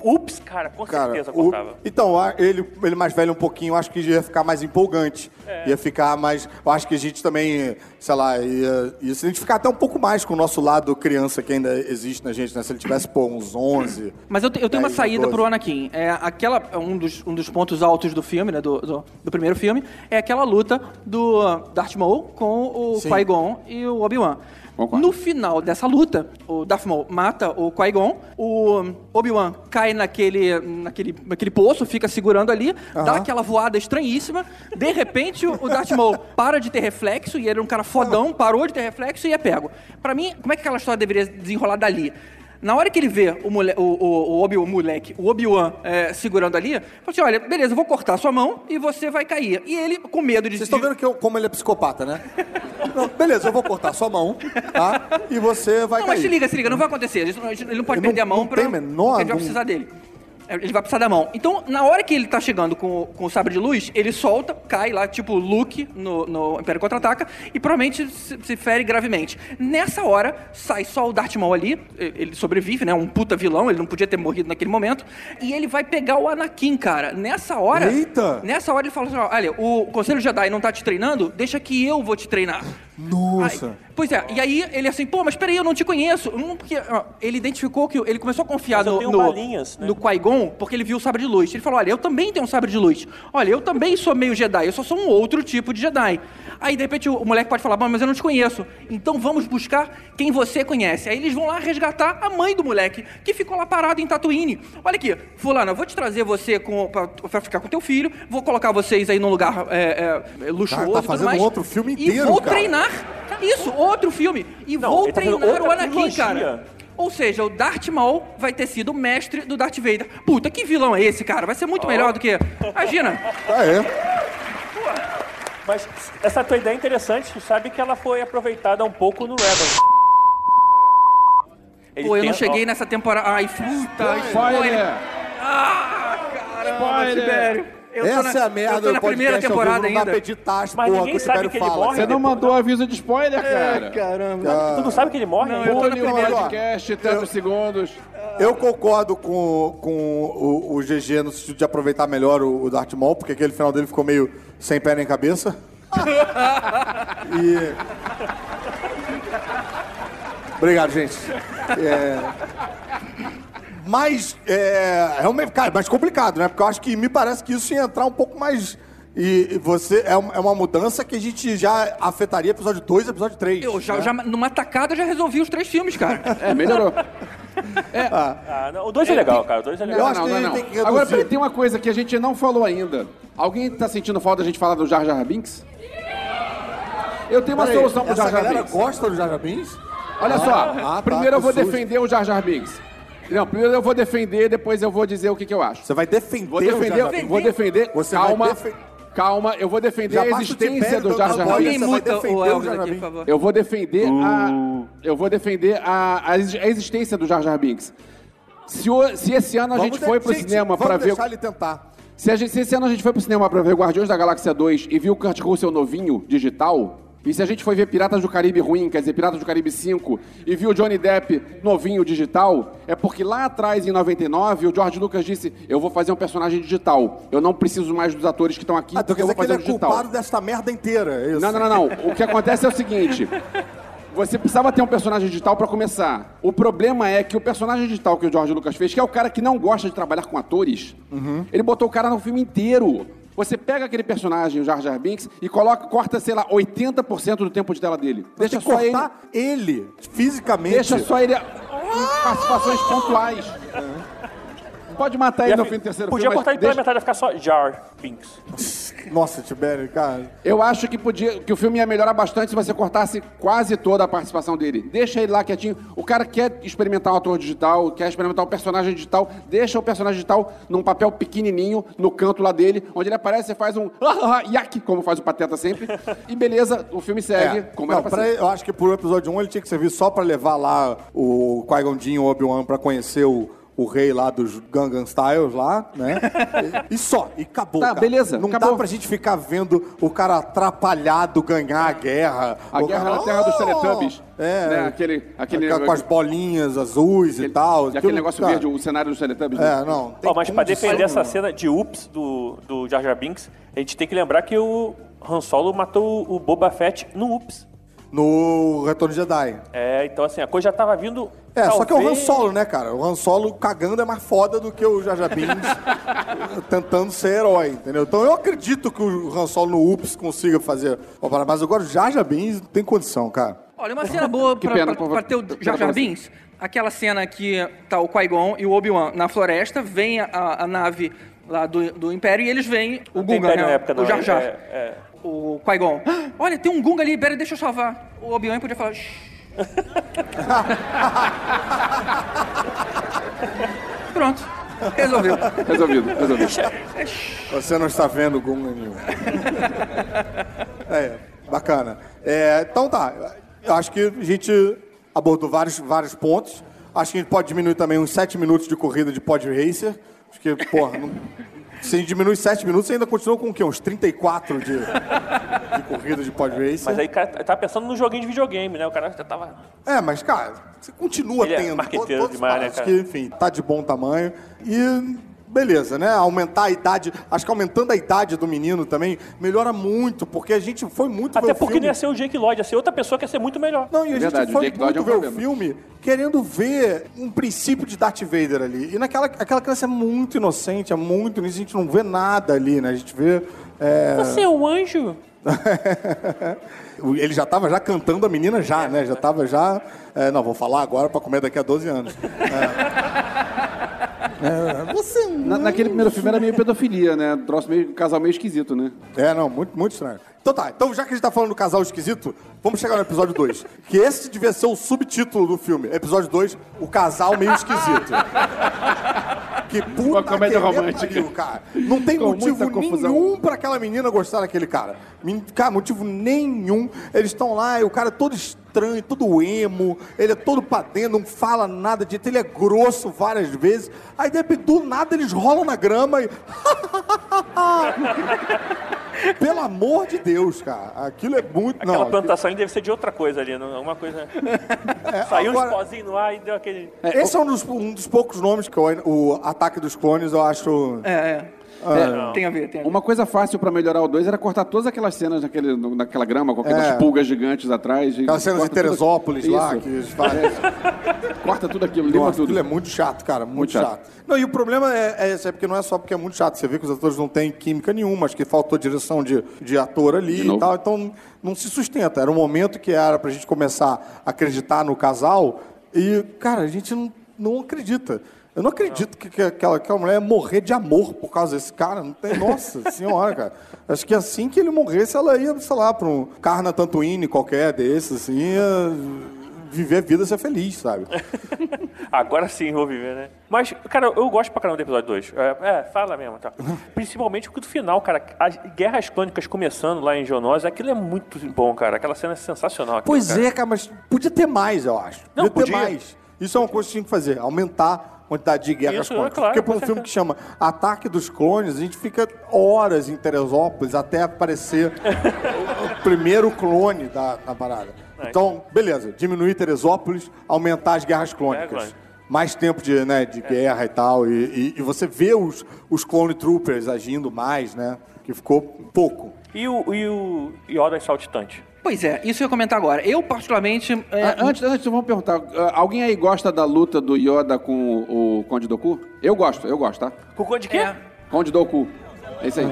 ups, cara, com Cara, certeza contava. então, ele, ele mais velho um pouquinho, eu acho que ia ficar mais empolgante. É. Ia ficar mais. Eu acho que a gente também, sei lá, ia, ia se identificar até um pouco mais com o nosso lado criança que ainda existe na gente, né? Se ele tivesse, pô, uns 11. Mas eu, te- eu tenho uma 10, saída 12. pro Anakin. É aquela, um dos, um dos pontos altos do filme, né, do, do, do primeiro filme, é aquela luta do Darth Maul com o. Qui-Gon e o Obi-Wan. Concordo. No final dessa luta, o Darth Maul mata o Qui-Gon, o Obi-Wan cai naquele, naquele, naquele poço, fica segurando ali, dá aquela voada estranhíssima. De repente, o Darth Maul para de ter reflexo, e ele era um cara fodão, parou de ter reflexo e é pego. Pra mim, como é que aquela história deveria desenrolar dali? Na hora que ele vê o, mole, o, o, o Obi, o moleque, o Obi-Wan é, segurando ali, fala assim: olha, beleza, eu vou cortar sua mão e você vai cair. E ele, com medo de. Vocês estão vendo que eu- como ele é psicopata, né? Não, beleza, eu vou cortar sua mão, tá? E você vai Não, cair. mas se liga, se liga, não vai acontecer. Não- Ele não pode Ele perder não- a mão não pra. tem menor- ele vai não- precisar dele. Ele vai precisar da mão. Então, na hora que ele tá chegando com, o- com o sabre de luz, ele solta, cai lá, tipo Luke no, no Império Contra-Ataca, e provavelmente se, se fere gravemente. Nessa hora, sai só o Darth Maul ali, ele sobrevive, né? Um puta vilão, ele não podia ter morrido naquele momento. E ele vai pegar o Anakin, cara. Nessa hora. Eita! Nessa hora ele fala assim: olha, o Conselho Jedi não tá te treinando, deixa que eu vou te treinar. Nossa. Aí- pois é, e aí ele assim, pô, mas peraí, eu não te conheço. Hum, porque, ó, ele identificou que ele começou a confiar no, no, balinhas, né? no Qui-Gon porque ele viu o sabre de luz. Ele falou, olha, eu também tenho um sabre de luz. Olha, eu também sou meio Jedi, eu só sou um outro tipo de Jedi. Aí, de repente, o, moleque pode falar, "Bom, mas eu não te conheço. Então vamos buscar quem você conhece. Aí eles vão lá resgatar a mãe do moleque, que ficou lá parado em Tatooine. Olha aqui, fulano, eu vou te trazer você com, pra, pra ficar com teu filho, vou colocar vocês aí num lugar é, é, luxuoso tá e tudo fazendo mais. outro filme E inteiro, vou cara. treinar. Isso, outro filme. E Não, vou ele tá fazendo treinar o outra Anakin, trilogia. cara. Ou seja, o Darth Maul vai ter sido o mestre do Darth Vader. Puta, que vilão é esse, cara? Vai ser muito melhor do que... Imagina. [laughs] Ah, é? Mas essa tua ideia é interessante, tu sabe que ela foi aproveitada um pouco no Rebels. Ele Pô, eu não cheguei nessa temporada... Ai, puta, spoiler. Spoiler! Ah, caramba, Spoiler. Tibério. Eu Essa na, é a merda Eu tô na do primeira temporada não dá ainda. editar as Mas porra ninguém que o sabe que ele fala. morre, Você não mandou aviso de spoiler, cara. Caramba. Tu não sabe que ele morre? Não, eu tô na Pule o primeira. podcast, 30 segundos. Eu concordo com, com o, o GG no sentido de aproveitar melhor o, o Darth Maul, porque aquele final dele ficou meio sem pé nem cabeça. [laughs] e... Obrigado, gente. É... Mas, é, realmente, cara, é mais complicado, né? Porque eu acho que me parece que isso ia entrar um pouco mais... E e você é um- é uma mudança que a gente já afetaria episódio 2 e episódio 3. Eu já, né? já, numa tacada, já resolvi os três filmes, cara. [laughs] É, melhorou. Ah, não, o 2 é legal, cara. O 2 é Eu legal. acho que ele tem que. Agora, peraí, tem uma coisa que a gente não falou ainda. Alguém tá sentindo falta da gente falar do Jar Jar Binks? Eu tenho uma Peraí, solução pro Jar Jar galera Binks. gosta do Jar Jar Binks? Olha só, ah, tá, primeiro eu tô vou defender o Jar Jar Binks. Não, primeiro eu vou defender, depois eu vou dizer o que, que eu acho. Você vai defender, Vou o Jar defender, Jar Binks? vou defender. Você calma, vai defen- calma, eu vou defender Já a o existência do Jar Jar a voz, Binks. você vai muta o o Elvis aqui, por favor. Eu vou defender a. Eu vou defender a, a exi- a existência do Jar Jar Binks. Se, o- se esse ano a Vamos gente foi pro gente, cinema pra ver. deixar ele tentar. Se, a gente- se esse ano a gente foi pro cinema pra ver Guardiões da Galáxia 2 e viu o Kurt Russell novinho, digital, e se a gente foi ver Piratas do Caribe ruim, quer dizer, Piratas do Caribe 5, e viu o Johnny Depp novinho, digital, é porque lá atrás, em 99, o George Lucas disse, eu vou fazer um personagem digital. Eu não preciso mais dos atores que estão aqui, Ah, então porque quer eu dizer vou que fazer ele um é digital. culpado desta merda inteira, é isso? Não, não, não, não. O que acontece é o seguinte. Você precisava ter um personagem digital pra começar. O problema é que o personagem digital que o George Lucas fez, que é o cara que não gosta de trabalhar com atores, Uhum. ele botou o cara no filme inteiro. Você pega aquele personagem, o Jar Jar Binks, e coloca, corta, sei lá, 80% do tempo de tela dele. Deixa só ele. cortar ele, fisicamente. Deixa só ele. em participações pontuais. Pode matar ele no fim do terceiro Podia filme. cortar ele pela deixa- metade e ficar só Jar Binks. [laughs] Nossa, Tibério, cara. Eu acho que podia, que o filme ia melhorar bastante se você cortasse quase toda a participação dele. Deixa ele lá quietinho. O cara quer experimentar um ator digital, quer experimentar um personagem digital, deixa o personagem digital num papel pequenininho no canto lá dele, onde ele aparece, você faz um [laughs] yak, como faz o Pateta sempre, e beleza, o filme segue como Não, era pra eu acho que pro episódio 1 ele tinha que servir só pra levar lá o Qui-Gon Jinn e o Obi-Wan pra conhecer o, o rei lá dos Gangnam Styles lá, né? E, e só, e acabou, Tá, cara. beleza, Não acabou. dá pra gente ficar vendo o cara atrapalhado ganhar a guerra. A O guerra cara, na Terra dos "Oh!" Teletubbies. É. Né, aquele- aquele- Com as bolinhas azuis e tal. E aquele Aquilo, negócio cara, verde, o cenário dos Teletubbies. né? É, não. tem Ó, mas pra defender essa cena de Ups do, do Jar Jar Binks, a gente tem que lembrar que o Han Solo matou o Boba Fett no Ups. No Retorno de Jedi. É, então assim, a coisa já tava vindo. É, só que é o Han talvez- Solo, né, cara? O Han Solo cagando é mais foda do que o Jar Jar Binks [laughs] tentando ser herói, entendeu? Então eu acredito que o Han Solo no Ups consiga fazer mas agora o Jar Jar Binks não tem condição, cara. Olha, uma cena boa [laughs] pra, pena, pra- por- pra ter o pra Jar você. Binks, aquela cena que tá o Qui-Gon e o Obi-Wan na floresta, vem a, a nave lá do, do Império e eles veem o Império né? na época, o Jar Jar. É, é. O Qui-Gon. "Ah, [gasps] Olha, tem um Gunga ali, pera, deixa eu salvar. O Obi-Wan podia falar... [laughs] Pronto, resolveu. Resolvido, resolvido. [laughs] Você não está vendo Gunga nenhum. [laughs] É, bacana. É, então tá, eu acho que a gente abordou vários, vários pontos. Acho que a gente pode diminuir também uns 7 minutos de corrida de pod racer. Acho que, porra, não- se diminui 7 minutos, você ainda continua com o quê? Uns 34 de, de corrida de pod racer. Mas aí o cara tá pensando no joguinho de videogame, né? O cara já tava. É, mas, cara, você continua Ele é tendo. marqueteiro todos os demais, né, cara? Que, enfim, tá de bom tamanho. E beleza, né? Aumentar a idade. Acho que aumentando a idade do menino também melhora muito, porque a gente foi muito ver Até o porque filme. não ia ser o Jake Lloyd, ia ser outra pessoa que ia ser muito melhor. Não, e a Verdade, gente foi o Jake Lloyd muito é um ver o filme querendo ver um princípio de Darth Vader ali. E naquela aquela criança é muito inocente, é muito. A gente não vê nada ali, né? A gente vê. é, Você é um anjo? [laughs] Ele já estava já cantando a menina já, né? Já estava já... é, não, vou falar agora para comer daqui a 12 anos. É. É, você... Na- naquele primeiro filme era meio pedofilia, né? Troço meio, casal meio esquisito, né? É, não, muito, muito estranho. Então tá, então já que a gente tá falando do casal esquisito, vamos chegar no episódio 2. Que esse devia ser o subtítulo do filme. Episódio 2, o casal meio esquisito. Que puta Uma comédia que romântica. pariu, cara. Não tem Com motivo nenhum pra aquela menina gostar daquele cara. Cara, motivo nenhum. Eles estão lá e o cara é todo estranho, todo emo, ele é todo pra dentro, não fala nada de ele é grosso várias vezes. Aí, de repente, do nada, eles rolam na grama e... [laughs] Pelo amor de Deus, cara. Aquilo é muito... Aquela não, plantação ali deve ser de outra coisa ali, não- alguma coisa. [laughs] Saiu agora- uns pozinhos no ar e deu aquele. Esse é um dos, um dos poucos nomes que eu, o Ataque dos Clones eu acho... É, é. Tem a ver, tem a ver. Uma coisa fácil pra melhorar o 2 era cortar todas aquelas cenas naquele, naquela grama, com aquelas É. pulgas gigantes atrás. Aquelas cenas de corta tudo- Teresópolis lá, Isso. que. [laughs] Corta tudo aquilo, limpa Nossa, tudo. aquilo é muito chato, cara, muito, Muito chato. chato. Não, e o problema é, é, esse, é porque não é só porque é muito chato. Você vê que os atores não têm química nenhuma, acho que faltou direção de, de ator ali De e tal, então não se sustenta. Era um momento que era pra gente começar a acreditar no casal e, cara, a gente não, não acredita. Eu não acredito que, que aquela, aquela mulher ia morrer de amor por causa desse cara. Não tem, nossa [laughs] senhora, cara. Acho que assim que ele morresse, ela ia, sei lá, pra um Carna Tantuine qualquer desses, assim, ia viver a vida, ser feliz, sabe? [laughs] Agora sim vou viver, né? Mas, cara, eu gosto pra caramba do episódio 2. É, é, fala mesmo, tá? [laughs] Principalmente o do final, cara. As guerras clônicas começando lá em Geonose, aquilo é muito bom, cara. Aquela cena é sensacional. aquilo, Pois cara. é, cara, mas podia ter mais, eu acho. Não, podia ter podia. mais. Isso é uma coisa que tinha que fazer, aumentar quantidade de guerras Isso, é clônicas. claro, Porque para um filme que chama Ataque dos Clones, a gente fica horas em Teresópolis até aparecer o, [laughs] o primeiro clone da, da parada. Então, beleza, diminuir Teresópolis, aumentar as guerras clônicas. clônica. Mais tempo de, né, de guerra e tal. E, e- e você vê os, os Clone Troopers agindo mais, né? Que ficou pouco. E o, e o Yoda saltitante? Pois é, isso eu ia comentar agora. Eu, particularmente. é, Ah, Antes, antes, vamos perguntar. ah, Alguém aí gosta da luta do Yoda com o, o Conde Doku? Eu gosto, eu gosto, tá? Cocô de quê? É. Conde Doku. É isso aí.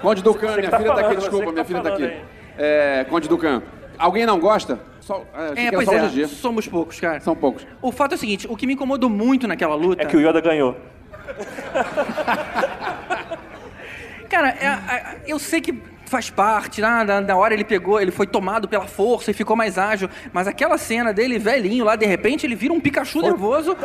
Conde Você minha tá filha tá falando, aqui, você desculpa, minha tá filha tá aqui. falando aí. É, Conde Dukan. Alguém não gosta? Só, é, É, pois só o é, somos poucos, cara. São poucos. O fato é o seguinte, o que me incomodou muito naquela luta É que o Yoda ganhou. [laughs] Cara, é- é- eu sei que faz parte, né? na, na hora ele pegou, ele foi tomado pela força e ficou mais ágil, mas aquela cena dele velhinho lá, de repente ele vira um Pikachu nervoso.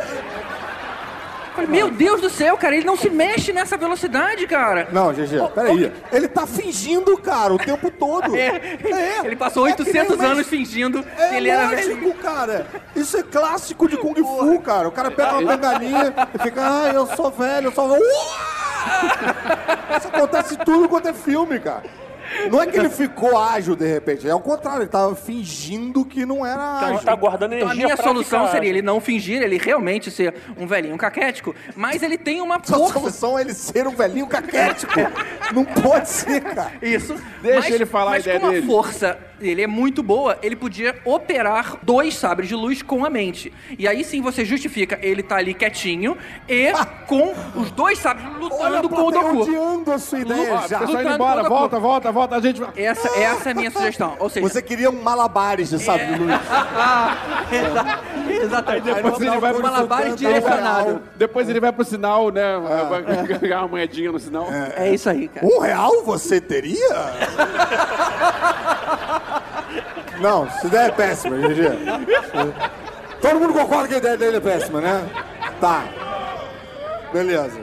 Falei, Meu Deus do céu, cara, ele não se mexe nessa velocidade, cara. Não, GG, peraí. Ele tá fingindo, cara, o tempo todo. [laughs] É. É, Ele passou é que nem 800 o Messi- anos fingindo É que ele era lógico, velhinho. cara. Isso é clássico de Kung Fu, cara. O cara pega uma bengalinha e fica, ah, eu sou velho, eu sou velho. [laughs] Isso acontece tudo quanto é filme, cara. Não é que ele ficou ágil de repente, é o contrário, ele tava fingindo que não era Então ágil. tá guardando Então energia a minha pra solução ficar- seria ele não fingir, ele realmente ser um velhinho caquético, mas ele tem uma A força. solução é ele ser um velhinho caquético. não pode ser, cara. Isso. Deixa mas, ele falar a mas ideia como dele. a força dele é muito boa, ele podia operar dois sabres de luz com a mente. E aí sim você justifica ele tá ali quietinho e com os dois sabres Olha, lutando com o Doku. odiando a sua ideia Ó, já. Pessoal indo Lutando embora, volta, volta, volta. A gente vai. Essa, essa é a minha sugestão. Ou seja, Você queria um malabares de sabre de luz. [laughs] Exa- exatamente. depois ele vai pro malabares direcionado. Depois ele vai pro sinal, né? Vai ganhar uma moedinha no sinal. É isso aí, cara. Um real você teria? [laughs] Não, essa ideia é péssima, GG. Todo mundo concorda que a ideia dele é péssima, né? Tá. Beleza.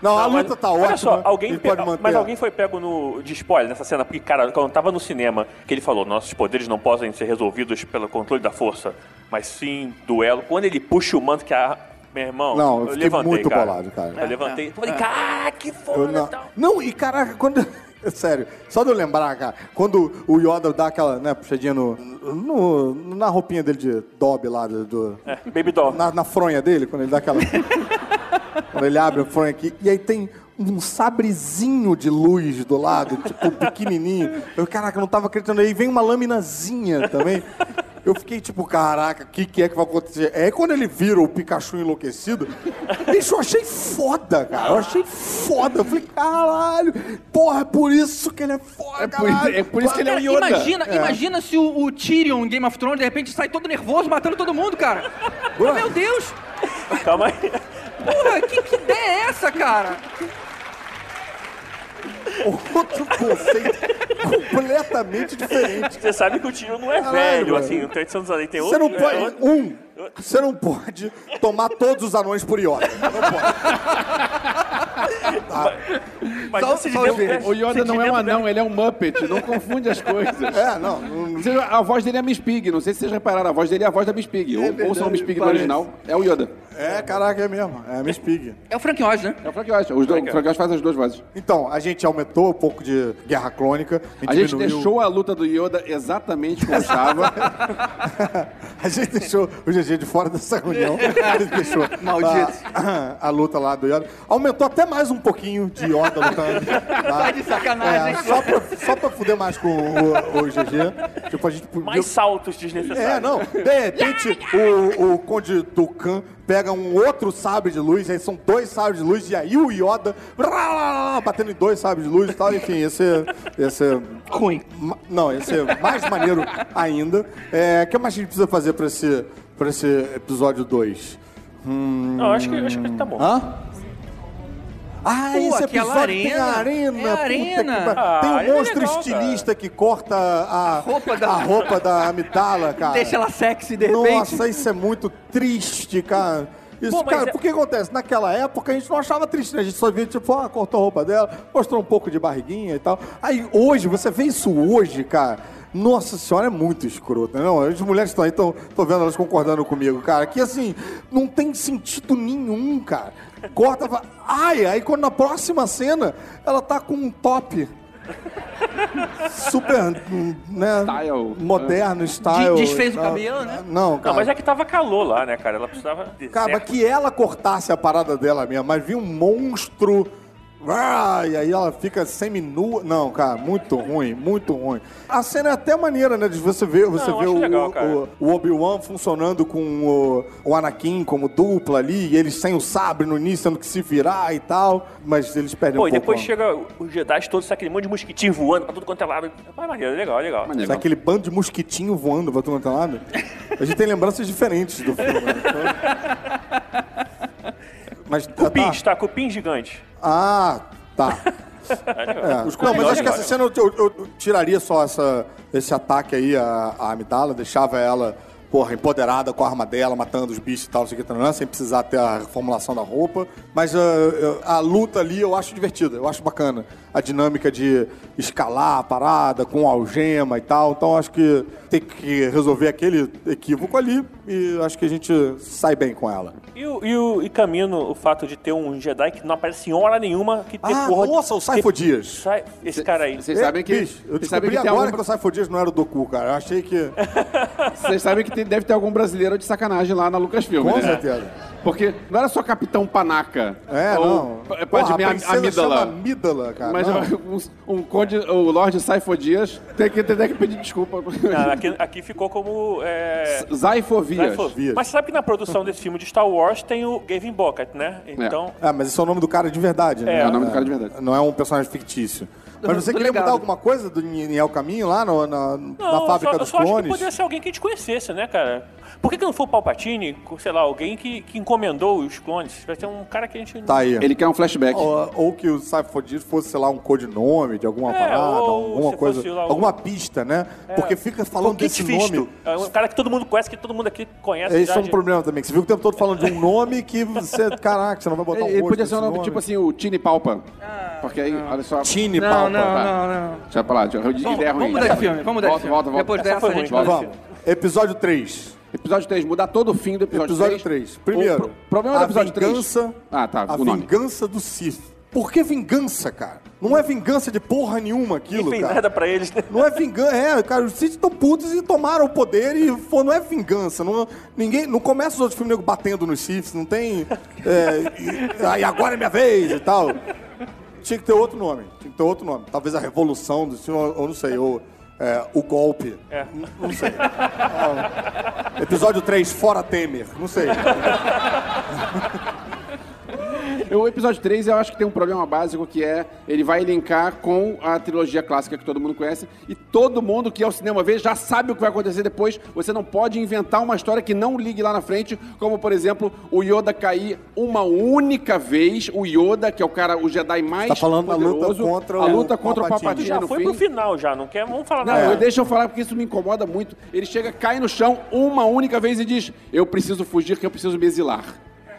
Não, a Não, mas luta tá olha ótima. só, alguém pe- pode manter. mas alguém foi pego no, de spoiler nessa cena, porque, cara, quando tava no cinema, que ele falou, nossos poderes não podem ser resolvidos pelo controle da força, mas sim duelo. Quando ele puxa o manto que a... Meu irmão, Não, eu fiquei levantei, muito cara. bolado, cara. Eu levantei, falei, cara, que Eu foda não, tal. não, e caraca, quando. [laughs] Sério, só de eu lembrar, cara, quando o Yoda dá aquela, né, puxadinha no, no- na roupinha dele de Dobby lá, do, do- É, Baby Doll. na, na fronha dele, quando ele dá aquela. [laughs] quando ele abre a fronha aqui, e aí tem um sabrezinho de luz do lado, tipo, pequenininho. Eu, caraca, não tava acreditando. Aí vem uma laminazinha também. Eu fiquei tipo, caraca, o que, que é que vai acontecer? É quando ele vira o Pikachu enlouquecido. Bicho, eu achei foda, cara. Eu achei foda. Eu falei, caralho, porra, é por isso que ele é foda, É por, caralho. é por isso que ele é um Yoda. Imagina, imagina se o, o Tyrion em Game of Thrones de repente sai todo nervoso, matando todo mundo, cara. Meu Deus! Calma aí. Porra, que, que ideia é essa, cara? Outro conceito completamente diferente. Você sabe que o tio não é Caralho, velho, mano. assim, o 300 anos tem Você outro. não pode. Um, você não pode tomar todos os anões por Yoda. Não pode. [laughs] Mas Só- você só verdes. O Yoda você não é um anão, ele é um Muppet. Não confunde as coisas. É, não. não- Você- A voz dele é Miss Pig. Não sei se vocês repararam. A voz dele é a voz da Miss Pig. Ou, verdade, ouçam o Miss Pig no original. É o Yoda. É, caraca, é mesmo. É a Miss Pig. É o Frank Oz, né? É o Frank Oz. Os dois, o Frank Oz faz as duas vozes. Então, a gente aumentou um pouco de guerra crônica. A gente diminuiu- deixou a luta do Yoda exatamente como estava. [laughs] A gente deixou o GG de fora dessa reunião. [laughs] A gente deixou Maldito. A, [laughs] a luta lá do Yoda. Aumentou até mais um pouquinho de Yoda lutando. Tá de sacanagem. É, só, pra, só pra fuder mais com o, o GG. Tipo, a gente podia- Mais saltos desnecessários. É, não. De repente, o, o Conde Tucan pega um outro sabre de luz, aí são dois sabres de luz, e aí o Yoda brá, batendo em dois sabres de luz e tal. Enfim, esse, esse Ruim. Ma- Não, esse é mais maneiro ainda. É, O que mais a gente precisa fazer pra esse, pra esse episódio 2? Não, acho que, acho que tá bom. Hã? Ah, Pô, esse aquela episódio tem a arena. arena. É puta arena. que. Ah, tem um arena é monstro legal, estilista que corta a roupa da- a roupa da Amidala, cara. Deixa ela sexy de repente. Nossa, isso é muito triste, cara. Isso, Pô, cara, é- por que acontece? Naquela época a gente não achava triste, né? A gente só via, tipo, ah, cortou a roupa dela, mostrou um pouco de barriguinha e tal. Aí hoje, você vê isso hoje, cara. Nossa senhora, é muito escroto, né? Não, as mulheres estão aí, estão vendo elas concordando comigo, cara. Que assim, não tem sentido nenhum, cara. Corta, vai- ai, aí quando na próxima cena ela tá com um top super, né, Style. moderno, style. De- desfez o cabelo, né? Não, Não, cara. mas é que tava calor lá, né, cara? Ela precisava de Cara, mas certo. que ela cortasse a parada dela mesmo, mas vi um monstro. Ah, E aí ela fica semi-nua. Não, cara, muito ruim, muito ruim. A cena é até maneira, né? De você ver, você Não, vê o, legal, o, o Obi-Wan funcionando com o, o Anakin como dupla ali, e eles sem o sabre no início, tendo que se virar e tal. Mas eles perdem Pô, um e pouco. depois chega os Jedi todos, aquele monte de mosquitinho voando pra tudo quanto é lado. Mas maneiro, legal, legal. Maneiro. Sabe aquele bando de mosquitinho voando pra todo lado? A gente tem lembranças diferentes do filme. né? [laughs] Então- Mas tá- Cupins, tá? Cupim gigante. Ah, tá. [laughs] É. Os Não, mas acho que essa cena eu, eu- eu tiraria só essa, esse ataque aí à, à Amidala, deixava ela, porra, empoderada com a arma dela, matando os bichos e tal, não sei o que, não, sem precisar ter a reformulação da roupa. Mas eu- a luta ali eu acho divertida, eu acho bacana. A dinâmica de escalar a parada com algema e tal. Então acho que tem que resolver aquele equívoco ali e acho que a gente sai bem com ela. E, o, e, o, e Camino, o fato de ter um Jedi que não aparece em hora nenhuma, que tem Ah, porra... nossa, o Saifo Dias. Sai- Esse cara aí. Vocês sabem que. Bicho, eu descobri que agora algum- que o Saifo Dias não era o Doku, cara. Eu achei que... Vocês sabem que tem- deve ter algum brasileiro de sacanagem lá na Lucasfilm, Com né? certeza. Porque não era só Capitão Panaca. É, ou não. Pode me a amígdala. amígdala, cara. Mas não. [laughs] um, um conde, o Lorde Saifo Dias tem que, tem que pedir desculpa. Ah, aqui, aqui ficou como... É... Zaifovias. Zaifovias. Vias. Mas sabe que na produção desse filme de Star Wars tem o Gavin Bockett, né? Então... Ah, mas esse é o nome do cara de verdade, né? É, o nome do cara de verdade. Não é um personagem fictício. Mas você queria legado. mudar alguma coisa do em El Caminho lá no- na, Não, na fábrica só, dos eu só acho que clones? poderia ser alguém que a gente conhecesse, né, cara? Por que, que não foi o Palpatine, sei lá, alguém que, que encomendou os clones? Vai ser um cara que a gente... Tá aí. Ele quer um flashback. Ou, ou que o Cypher fosse, sei lá, um codinome de alguma É, parada, ou alguma coisa, fosse lá um- alguma pista, né? Porque fica falando desse Fisto. nome. É um cara que todo mundo conhece, que todo mundo aqui conhece. Esse já é um de- problema também, que você viu o tempo todo falando de um nome que você, [laughs] caraca, você não vai botar um Ele, podia ser um nesse nome, tipo assim, o Tini Palpa. Porque aí, olha só. Tini Não, Palpa. Não, tá. não, não. Deixa pra lá, deixa, eu- Vamos, ideia ruim. vamos mudar de filme, vamos mudar de volta, filme. volta, volta. Depois Essa dessa foi a gente de Vamos. filme. Episódio 3. Episódio 3, mudar todo o fim do episódio, Episódio 3. 3. Primeiro, O pro- problema do a episódio 3. vingança, Ah, tá, a o nome. vingança do Sith. Por que vingança, cara? Não é vingança de porra nenhuma aquilo, Não tem cara. nada pra eles, né? Não é vingança, é, cara, os Sith estão putos e tomaram o poder e pô, não é vingança. Não, ninguém, não começa os outros filmes nego batendo nos Siths, não tem. É, e, aí agora é minha vez e tal. Tinha que ter outro nome. Tinha que ter outro nome. Talvez a revolução do Sith, ou, não sei, ou é, o golpe. É. Não, não sei. Ah, [laughs] episódio 3, Fora Temer. Não sei. [laughs] O episódio 3 eu acho que tem um problema básico que é ele vai linkar com a trilogia clássica que todo mundo conhece e todo mundo que é ao cinema vê já sabe o que vai acontecer depois. Você não pode inventar uma história que não ligue lá na frente, como por exemplo o Yoda cair uma única vez. O Yoda, que é o cara, o Jedi mais Tá falando da luta poderoso, contra a o luta contra o Palpatine. Já no foi fim. pro final, já. Não quer... Vamos falar Não, nada. eu- deixa eu falar porque isso me incomoda muito. Ele chega, cai no chão uma única vez e diz: Eu preciso fugir, que eu preciso me exilar.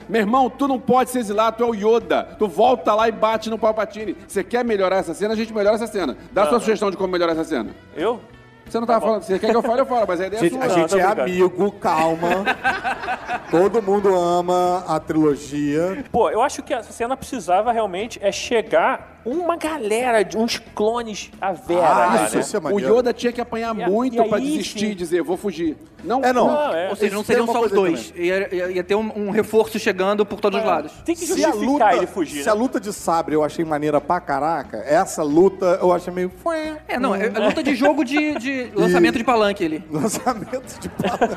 Meu irmão, tu não pode se exilar, tu é o Yoda. Tu volta lá e bate no Palpatine. Você quer melhorar essa cena? A gente melhora essa cena. Dá sua sugestão de como melhorar essa cena. Eu? Você não tava falando, você quer que eu fale, eu falo, mas a ideia Gente, é a sua. gente tô é brincando. amigo, calma. [laughs] Todo mundo ama a trilogia. Pô, eu acho que essa cena precisava realmente é chegar uma galera, de uns clones a Vera. Ah, isso, né? isso é O maneiro. Yoda tinha que apanhar E a- muito e aí, pra desistir sim. e dizer, vou fugir. Não, É, não. Não, é. Ou seja, não Isso seriam tem só os coisa dois. Ia, ia- ia ter um, um reforço chegando por todos os lados. Tem que Se a justificar luta, ele fugir, se né? a luta de sabre eu achei maneira pra caraca, essa luta eu achei meio. fué. É, não, é é luta de jogo de, de [laughs] lançamento de palanque ali. [laughs] Lançamento de palanque.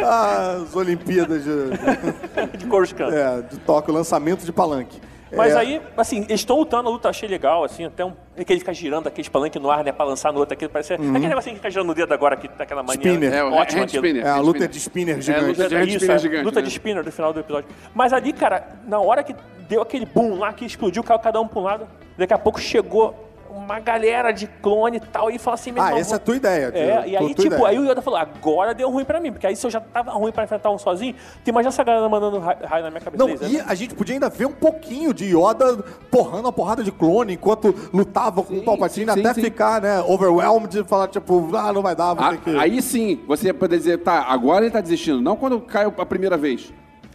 Ah, [laughs] As Olimpíadas de, De Coruscant. é, de Tóquio, lançamento de palanque. Mas É, aí, assim, eles estão lutando, a luta achei legal, assim, até um. é que ele fica girando aqueles palanques no ar, né, pra lançar no outro, aquele parece. Aquele negocinho que fica girando no dedo agora, que tá aquela mania. Spinner. É, o Ótimo aquilo. spinner. É, a luta spinner. de spinner É, gigante. luta de É isso, spinner é. gigante, luta né? de spinner do final do episódio. Mas ali, cara, na hora que deu aquele boom lá, que explodiu, caiu cada um pra um lado, daqui a pouco chegou uma galera de clone e tal, e fala assim, meu Ah, irmão, essa é a tua ideia. É, e aí, tipo, ideia. aí o Yoda falou, agora deu ruim pra mim, porque aí se eu já tava ruim pra enfrentar um sozinho, tu imagina essa galera mandando ra- raio na minha cabeça. Não, e a gente podia ainda ver um pouquinho de Yoda porrando a porrada de clone enquanto lutava com o Palpatine sim, até sim. ficar, né, overwhelmed e falar, tipo, ah, não vai dar, vou Ah, ter que... Aí sim, você ia poder dizer, tá, agora ele tá desistindo. Não quando caiu a primeira vez.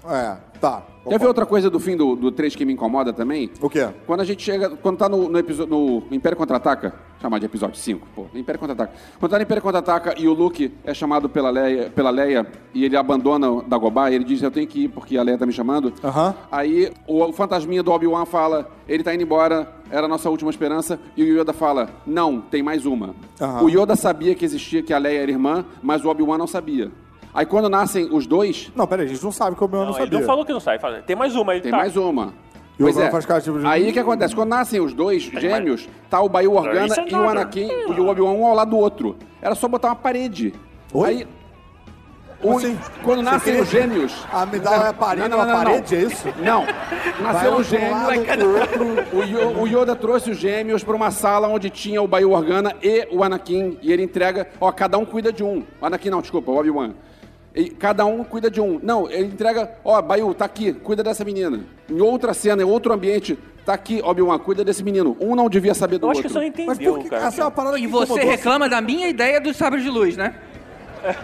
É, tá. Quer ver outra coisa do fim do, do 3 que me incomoda também? O quê? Quando a gente chega. Quando tá no, no, episo- no Império Contra-Ataca, chamar de episódio 5, pô, Império Contra-Ataca. Quando tá no Império Contra-Ataca e o Luke é chamado pela Leia, pela Leia e ele abandona Dagobah ele diz: Eu tenho que ir porque a Leia tá me chamando. Aham. Aí o fantasminha do Obi-Wan fala: Ele tá indo embora, era a nossa última esperança. E o Yoda fala: Não, tem mais uma. Aham. O Yoda sabia que existia, que a Leia era irmã, mas o Obi-Wan não sabia. Aí quando nascem os dois, Não, peraí, a gente não sabe que o meu não, Não, ele sabia. não falou que não sai. fala, Tem mais uma. Ele Tem tá. mais uma. E o Pois é. faz cara, tipo, de- Aí o que acontece? Quando nascem os dois gêmeos, tá o Organa Isso é e o nada. Anakin e o Obi-Wan um ao lado do outro. Era só botar uma parede. Oi? Aí. O- assim? Quando Você nascem queria- os gêmeos. [laughs] A medalha é parede Não, não, não, não. parede, é isso? Não. Vai Nasceram um os pro gêmeos. lado, pro outro. O Yo- o Yoda trouxe os gêmeos para uma sala onde tinha o Bail Organa e o Anakin. E ele entrega, ó, cada um cuida de um. O Anakin não, desculpa, o Obi-Wan. E cada um cuida de um. Não, ele entrega, ó, Bail, tá aqui, cuida dessa menina. Em outra cena, em outro ambiente, tá aqui, Obi-Wan, cuida desse menino. Um não devia saber do Eu acho outro. que você não entendeu, Mas por que cara. essa é uma parada E que você incomodou? reclama da minha ideia dos sabres de luz, né?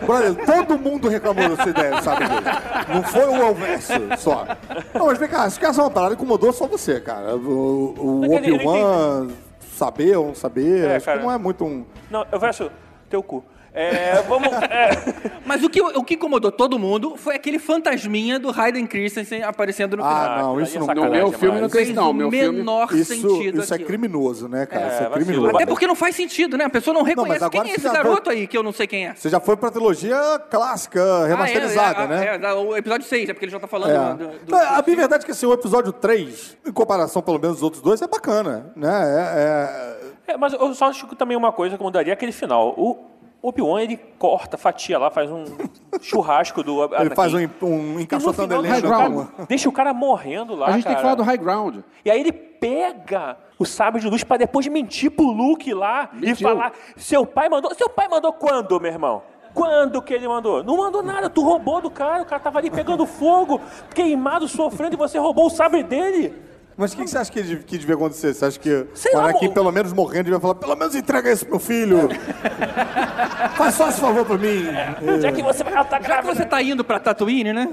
Brother, todo mundo reclamou dessa ideia, sabe? disso. Não foi o Alverso só. Não, mas vem cá, acho que essa é uma parada que incomodou só você, cara. O, o Mas Obi-Wan saber ou não saber, É, acho cara. que não é muito um... Não, eu verso teu cu. É, vamos. é, [laughs] Mas o que, o que incomodou todo mundo foi aquele fantasminha do Hayden Christensen aparecendo no final. Ah, não, isso é não... No meu filme não tem não, o meu filme... menor Isso, sentido isso é criminoso, né, cara? É, isso é criminoso. Até porque não faz sentido, né? A pessoa não reconhece agora quem é esse garoto aí, que eu não sei quem é. Você já foi pra trilogia clássica, remasterizada, Ah, é, né? É, é, o episódio 6, é porque ele já tá falando É. do, do- Não, a minha verdade é que assim, o episódio 3, em comparação pelo menos dos outros dois, é bacana, né? É, É, mas eu só acho que também uma coisa que mudaria é aquele final. O Obi-Wan, ele corta, fatia lá, faz um [laughs] churrasco do é- ele faz um, um E encaixotando no final, elenco. deixa, o cara, deixa o cara morrendo lá, A gente tem que cara. falar do high ground. E aí ele pega o sabre de luz pra depois mentir pro Luke lá e Mentiu. falar: seu pai mandou. Seu pai mandou quando, meu irmão? Quando que ele mandou? Não mandou nada, tu roubou do cara, o cara tava ali pegando fogo, queimado, sofrendo, e você roubou o sabre dele. Mas o que, que você acha que, que devia acontecer? Você acha que Sei o lá, Anakin, mo- pelo menos morrendo, devia falar, pelo menos entrega esse pro meu filho. [laughs] Faz só esse favor pra mim. Já que você vai atacar. Já que você tá indo pra Tatooine, né?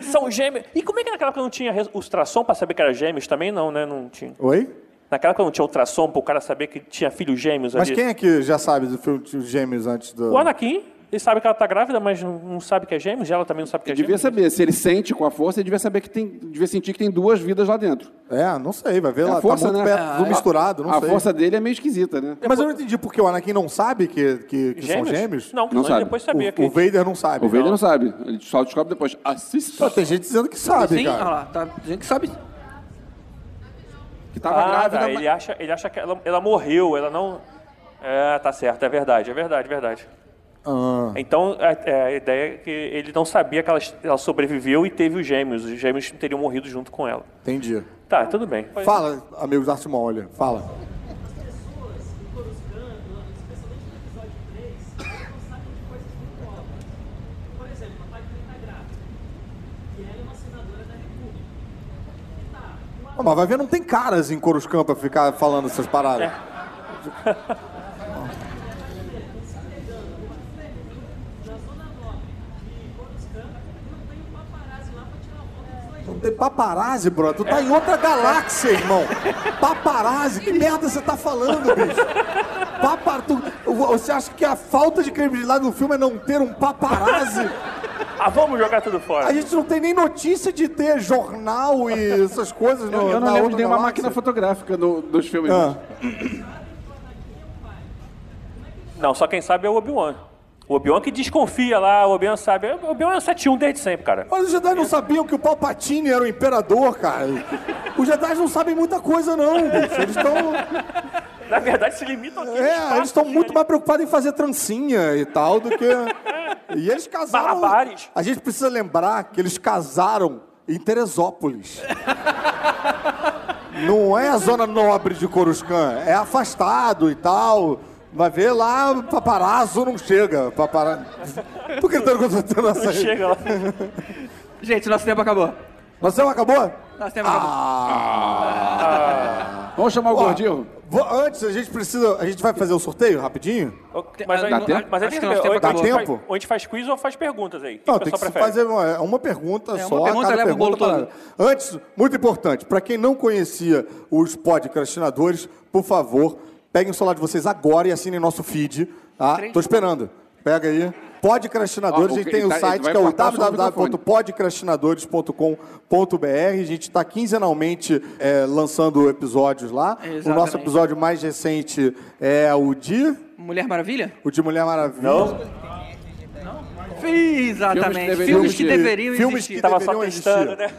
São gêmeos. E como é que naquela época não tinha res- ultrassom pra saber que era gêmeos também? Não, né? Não tinha. Oi? Naquela época não tinha ultrassom pro cara saber que tinha filhos gêmeos Mas ali. quem é que já sabe do filme de gêmeos antes do... O Anakin, ele sabe que ela tá grávida, mas não, sabe que é gêmeos, e ela também não sabe que é Devia gêmeos. saber, se ele sente com a força, ele devia saber que tem, devia sentir que tem duas vidas lá dentro. É, não sei, vai ver É lá, a força, tá muito né? perto do misturado, não a sei. força dele é meio esquisita, né? Mas eu não entendi porque o Anakin não sabe que, que, que são gêmeos. Não, Não ele sabe. depois sabia que... O, o Vader não sabe. O Vader não sabe, ele só descobre depois. Assista. Pô, tem gente dizendo que sabe, Sim, olha cara. lá, tá, gente que sabe. Que tava Ah, grávida. tá, mas- ele, acha, ele acha que ela, ela morreu, ela não... É, tá certo, é verdade, é verdade, é verdade. Ah, Então, a, é, a ideia é que ele não sabia que ela, ela sobreviveu e teve os gêmeos. Os gêmeos teriam morrido junto com ela. entendi. Tá, tudo bem. Fala, amigos Maul, olha, fala. Mas vai ver, não tem caras em Coruscant pra ficar falando essas paradas. Não [laughs] paparazzi, bro. Tu tá em outra galáxia, irmão. Paparazzi, que merda você tá falando, bicho? Papa... tu- Você acha que a falta de credibilidade do filme é não ter um paparazzi? Ah, vamos jogar tudo fora. A gente não tem nem notícia de ter jornal e essas coisas no, Eu, eu não na lembro de nenhuma galáxia. máquina fotográfica no- dos filmes. Ah. Não, só quem sabe é o Obi-Wan. O Obi-Wan que desconfia lá, o Obi-Wan sabe. O Obi-Wan é o 7-1 desde sempre, cara. Mas os Jedi não sabiam que o Palpatine era o imperador, cara. Os Jedi não sabem muita coisa, não, bicho. Eles estão. [laughs] Na verdade, se limitam aqui. É, eles estão muito mais preocupados em fazer trancinha e tal do que. E eles casaram. Malabares. A gente precisa lembrar que eles casaram em Teresópolis. Não é a zona nobre de Coruscant, é afastado e tal. Vai ver lá, paparazzo não chega. Papara... Por que eu tô tentando essa aí? Chega lá. Gente, nosso tempo acabou. Nosso tempo acabou? Nosso tempo acabou. Vamos chamar o Ó, gordinho? vou- antes, a gente precisa. A gente vai fazer o sorteio rapidinho? Mas aí, Dá tempo? Mas aí Acho tem que nosso tempo ou, a gente acabou. faz- ou a gente faz quiz ou faz perguntas aí. O que Não, o tem que pessoal se prefere? fazer uma, uma pergunta É, uma só. pergunta cada leva o bolo todo. Antes, muito importante, para quem não conhecia os podcastinadores, por favor, peguem o celular de vocês agora e assinem nosso feed. Tá? Tô esperando. Pega aí. Podcastinadores, Ó, o a gente tem o tá- site ele vai que é o o www.podcastinadores.com.br. A gente está quinzenalmente é, lançando episódios lá. O nosso Exatamente. episódio mais recente é o de, Mulher Maravilha? o de Mulher Maravilha. Não? Exatamente. deveriam Filmes que existir. deveriam Filmes existir. que Tava só deveriam testando, né?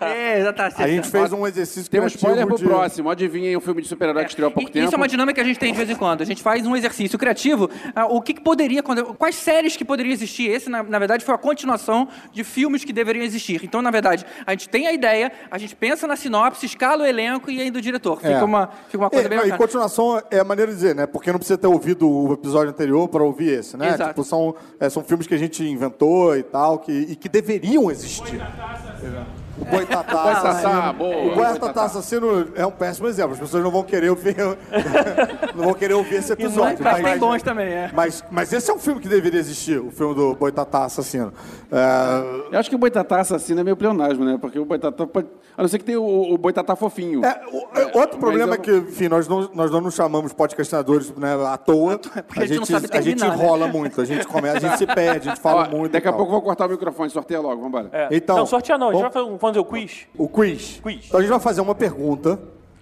É, exatamente. A gente fez um exercício Tem um criativo spoiler pro de... próximo. Adivinhem o filme de super-herói que estreou há pouco E- tempo. Isso é uma dinâmica que a gente tem de vez em quando. A gente faz um exercício criativo. Ah, o que, que poderia. Quais séries que poderiam existir? Esse, na, na verdade, foi a continuação de filmes que deveriam existir. Então, na verdade, a gente tem a ideia, a gente pensa na sinopse, escala o elenco e aí do diretor. Fica, É. uma, fica uma coisa É, bem não, e bacana. continuação é a maneira de dizer, né? Porque não precisa ter ouvido o episódio anterior para ouvir esse, né? Exato. Tipo, são, é, são filmes que a gente inventou e tal, que, e que deveriam existir. O Boitatá. Boitatá, boa, O Boitatá. Assassino é um péssimo exemplo. As pessoas não vão querer ouvir, [laughs] não vão querer ouvir esse episódio. Mas tem bons também, é. mas, mas esse é um filme que deveria existir, o filme do Boitatá Assassino. É, Eu acho que o Boitatá assassino é meio pleonasmo, né? Porque o Boitatá pode... A não ser que tenha o, o Boitatá fofinho. É, o- é, outro problema é eu- que, enfim, nós não, nós não nos chamamos podcastinadores né, à toa. [laughs] porque a gente não sabe a gente terminar, né? enrola muito, a gente, come, a gente se perde, a gente fala Ó, muito. daqui a pouco eu vou cortar o microfone, sorteia logo, vambora. É. Então, não, sortear não. A gente vai fazer, um- fazer o quiz. O quiz. Quiz. Então a gente vai fazer uma pergunta.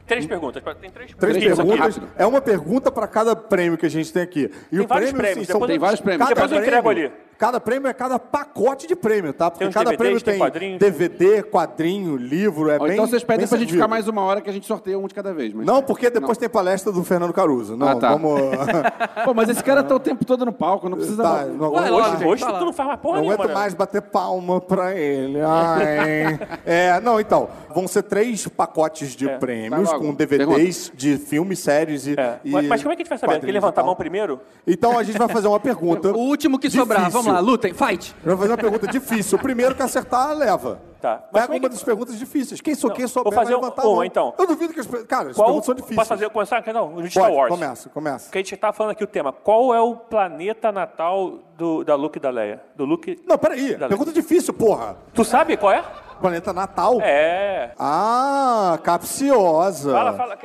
Três perguntas. Tem três, Três perguntas. É uma pergunta para cada prêmio que a gente tem aqui. E Tem o vários prêmio, prêmios, sim, são- depois Tem vários prêmios. Cada Depois eu entrego prêmio- ali. Cada prêmio é cada pacote de prêmio, tá? Porque cada DVDs, prêmio tem tem quadrinhos. DVD, quadrinho, livro, é Ou bem então vocês pedem pra gente ficar mais uma hora que a gente sorteia um de cada vez. Mas... Não, porque depois tem palestra do Fernando Caruso. Não, Ah, tá. vamos... [laughs] Pô, mas esse cara tá o tempo todo no palco, não precisa... Tá, não Ué. Hoje fala. tu não faz mais porra Não nenhuma, aguento né? mais bater palma pra ele. Ai. é, não, então, vão ser três pacotes de É. prêmios com DVDs de filmes, séries e. É. e Mas mas como é que a gente vai saber? Tem que levantar a mão primeiro? Então a gente vai fazer uma [laughs] pergunta. O último que sobrar. Difícil. Vamos lá, lutem, fight. Vamos fazer uma pergunta difícil. O primeiro que acertar, leva. Tá. Mas como é uma que- das perguntas difíceis. Quem, sou, quem souber vou fazer vai levantar a mão. então. Eu duvido que as pe- Cara, as Qual, perguntas são difíceis. posso fazer, começar? Não, no Star Pode, Wars. começa, começa. Porque a gente tá falando aqui o tema. Qual é o planeta natal do, da Luke e da Leia? Do Luke... Não, peraí. Dá Pergunta difícil, porra. Tu sabe qual é? Planeta Natal? É. Ah, capciosa. Fala, fala.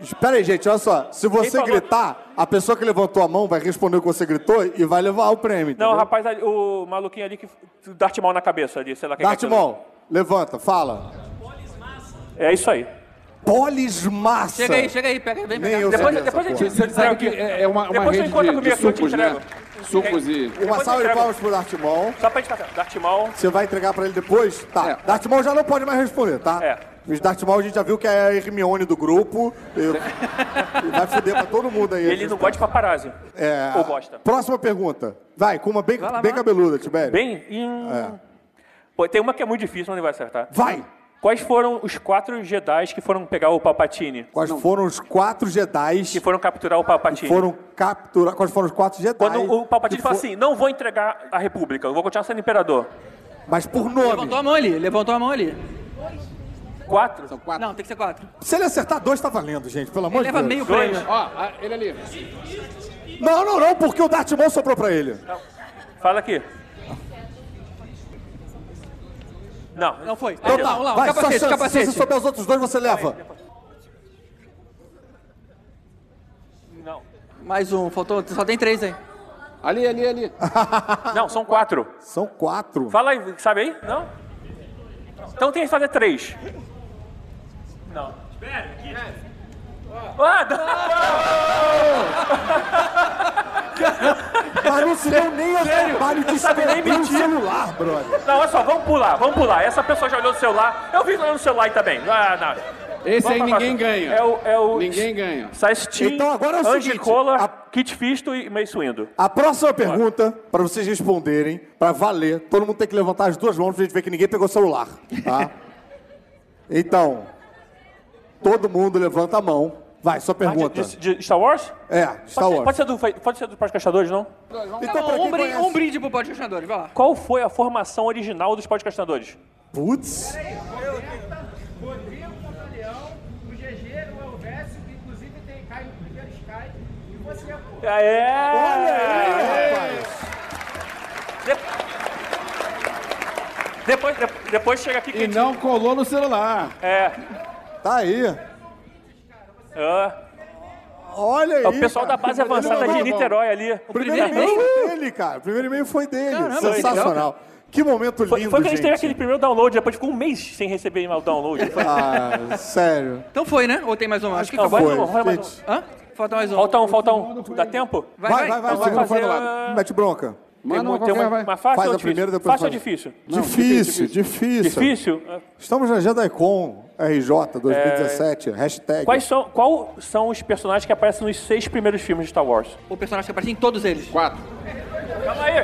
Espera aí, gente, olha só. Se você falou? gritar, a pessoa que levantou a mão vai responder o que você gritou e vai levar o prêmio. Não, entendeu? rapaz, ali, o maluquinho ali que... Darth Maul na cabeça ali, sei lá quem Darth que é levanta, fala. É isso aí. Polismassa. Chega aí, chega aí, pega aí, vem pegar. Depois, depois a gente... Você sabe que é é uma, uma Depois você rede encontra de, comigo de sucos, né? Sucos e... Uma salva de palmas pro Darth Maul. Só pra gente passar. Você vai entregar pra ele depois? Tá. É. Darth Maul já não pode mais responder, tá? É. Os Darth Maul a gente já viu que é a Hermione do grupo. E, e [laughs] vai foder pra todo mundo aí. Ele não gosta de paparazzi. É, Ou gosta. Próxima pergunta. Vai, com uma bem, Vai lá, bem cabeluda, Tibério. Bem... Hum... Pô, tem uma que é muito difícil, mas ele vai acertar. Vai! Quais foram os quatro Jedi que foram pegar o Palpatine? Quais foram os quatro Jedi Que foram capturar o Palpatine? foram capturar. Quais foram os quatro Jedi? Quando o Palpatine fala for- assim, não vou entregar a República, eu vou continuar sendo imperador. Mas por nome. Levantou a mão ali, levantou a mão ali. Quatro? São quatro. Não, tem que ser quatro. Se ele acertar dois, tá valendo, gente, pelo amor Ele de leva Deus. meio Dois. prêmio. Ó, ah, ele ali. Não, não, não, porque o Darth Maul soprou pra ele. Fala aqui. Não, Não foi. Então tá, vamos lá, vai, o capacete, chance. capacete. Se você souber os outros dois, você leva. não. Mais um, faltou, só tem três aí. Ali, ali, ali. [laughs] Não, são quatro. São quatro. Fala aí, sabe aí? Não? Então tem que fazer três. Não. Espera, aqui. Ah, [laughs] não se deu nem o trabalho de sabe nem escrever o mentir. celular, brother. não, olha só, vamos pular, vamos pular. Essa pessoa já olhou no celular. Eu vi olhando no celular aí também. Ah, não. Esse aí Vamos pra ninguém próxima. ganha. É o, é o Ninguém ganha. Size Então agora é o seguinte, Cola, a- Kit Fisto e Mace Windu. A próxima pergunta, pra vocês responderem, pra valer, todo mundo tem que levantar as duas mãos pra gente ver que ninguém pegou o celular, tá? [laughs] Então, todo mundo levanta a mão. Vai, sua pergunta. Ah, De, de- de Star Wars? É, Star Pode, Wars. pode ser do, pode ser do podcastadores, não? Então, pra um, brinde, um brinde pro podcastadores, vai lá. Qual foi a formação original dos podcastadores? Putz, Rodrigo Pantaleão, o GG, o Elvésio, que inclusive tem, cai no primeiro Sky, e você, pô. É! olha aí, rapaz. Depois, de- depois chega aqui E não colou no celular. É. Tá aí. é. Olha aí, É o pessoal cara. da base avançada de. Niterói ali. O primeiro primeiro e-mail foi dele, cara. O primeiro e-mail foi dele. Caramba, Sensacional. Que momento lindo, Foi, foi que a gente teve aquele primeiro download, depois ficou um mês sem receber o download. Foi- [laughs] Ah, sério. Então foi, né? Ou tem mais uma? Acho que Não, vai acabou. um, vai mais um. Hã? Falta mais um. Falta um, falta um. Dá tempo? Vai, Vai, vai. vai, vai. Vai vai. fazer... Mete bronca. Manda Tem, mu- uma tem uma, vai. uma fácil Faz ou a difícil? primeira, depois Fácil ou faz. difícil? difícil, difícil, Difícil? Estamos na JediCon RJ 2017, hashtag. Quais são, qual são os personagens que aparecem nos seis primeiros filmes de Star Wars? O personagem que aparece em todos eles. Quatro. Calma aí.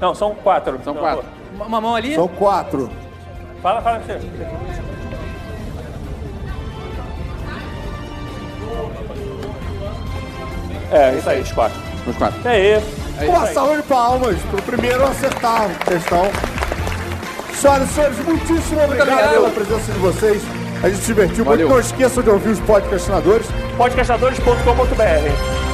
Não, são quatro. São Não, quatro. Uma uma mão ali. São quatro. Fala, fala você. É, isso aí, os quatro. Os quatro. É aí. É Uma isso aí. salva de palmas pro primeiro a acertar a questão. Senhoras e senhores, muitíssimo obrigado, obrigado. pela presença de vocês. A gente se divertiu Valeu. muito. Não esqueçam de ouvir os podcastinadores. Podcastadores.com.br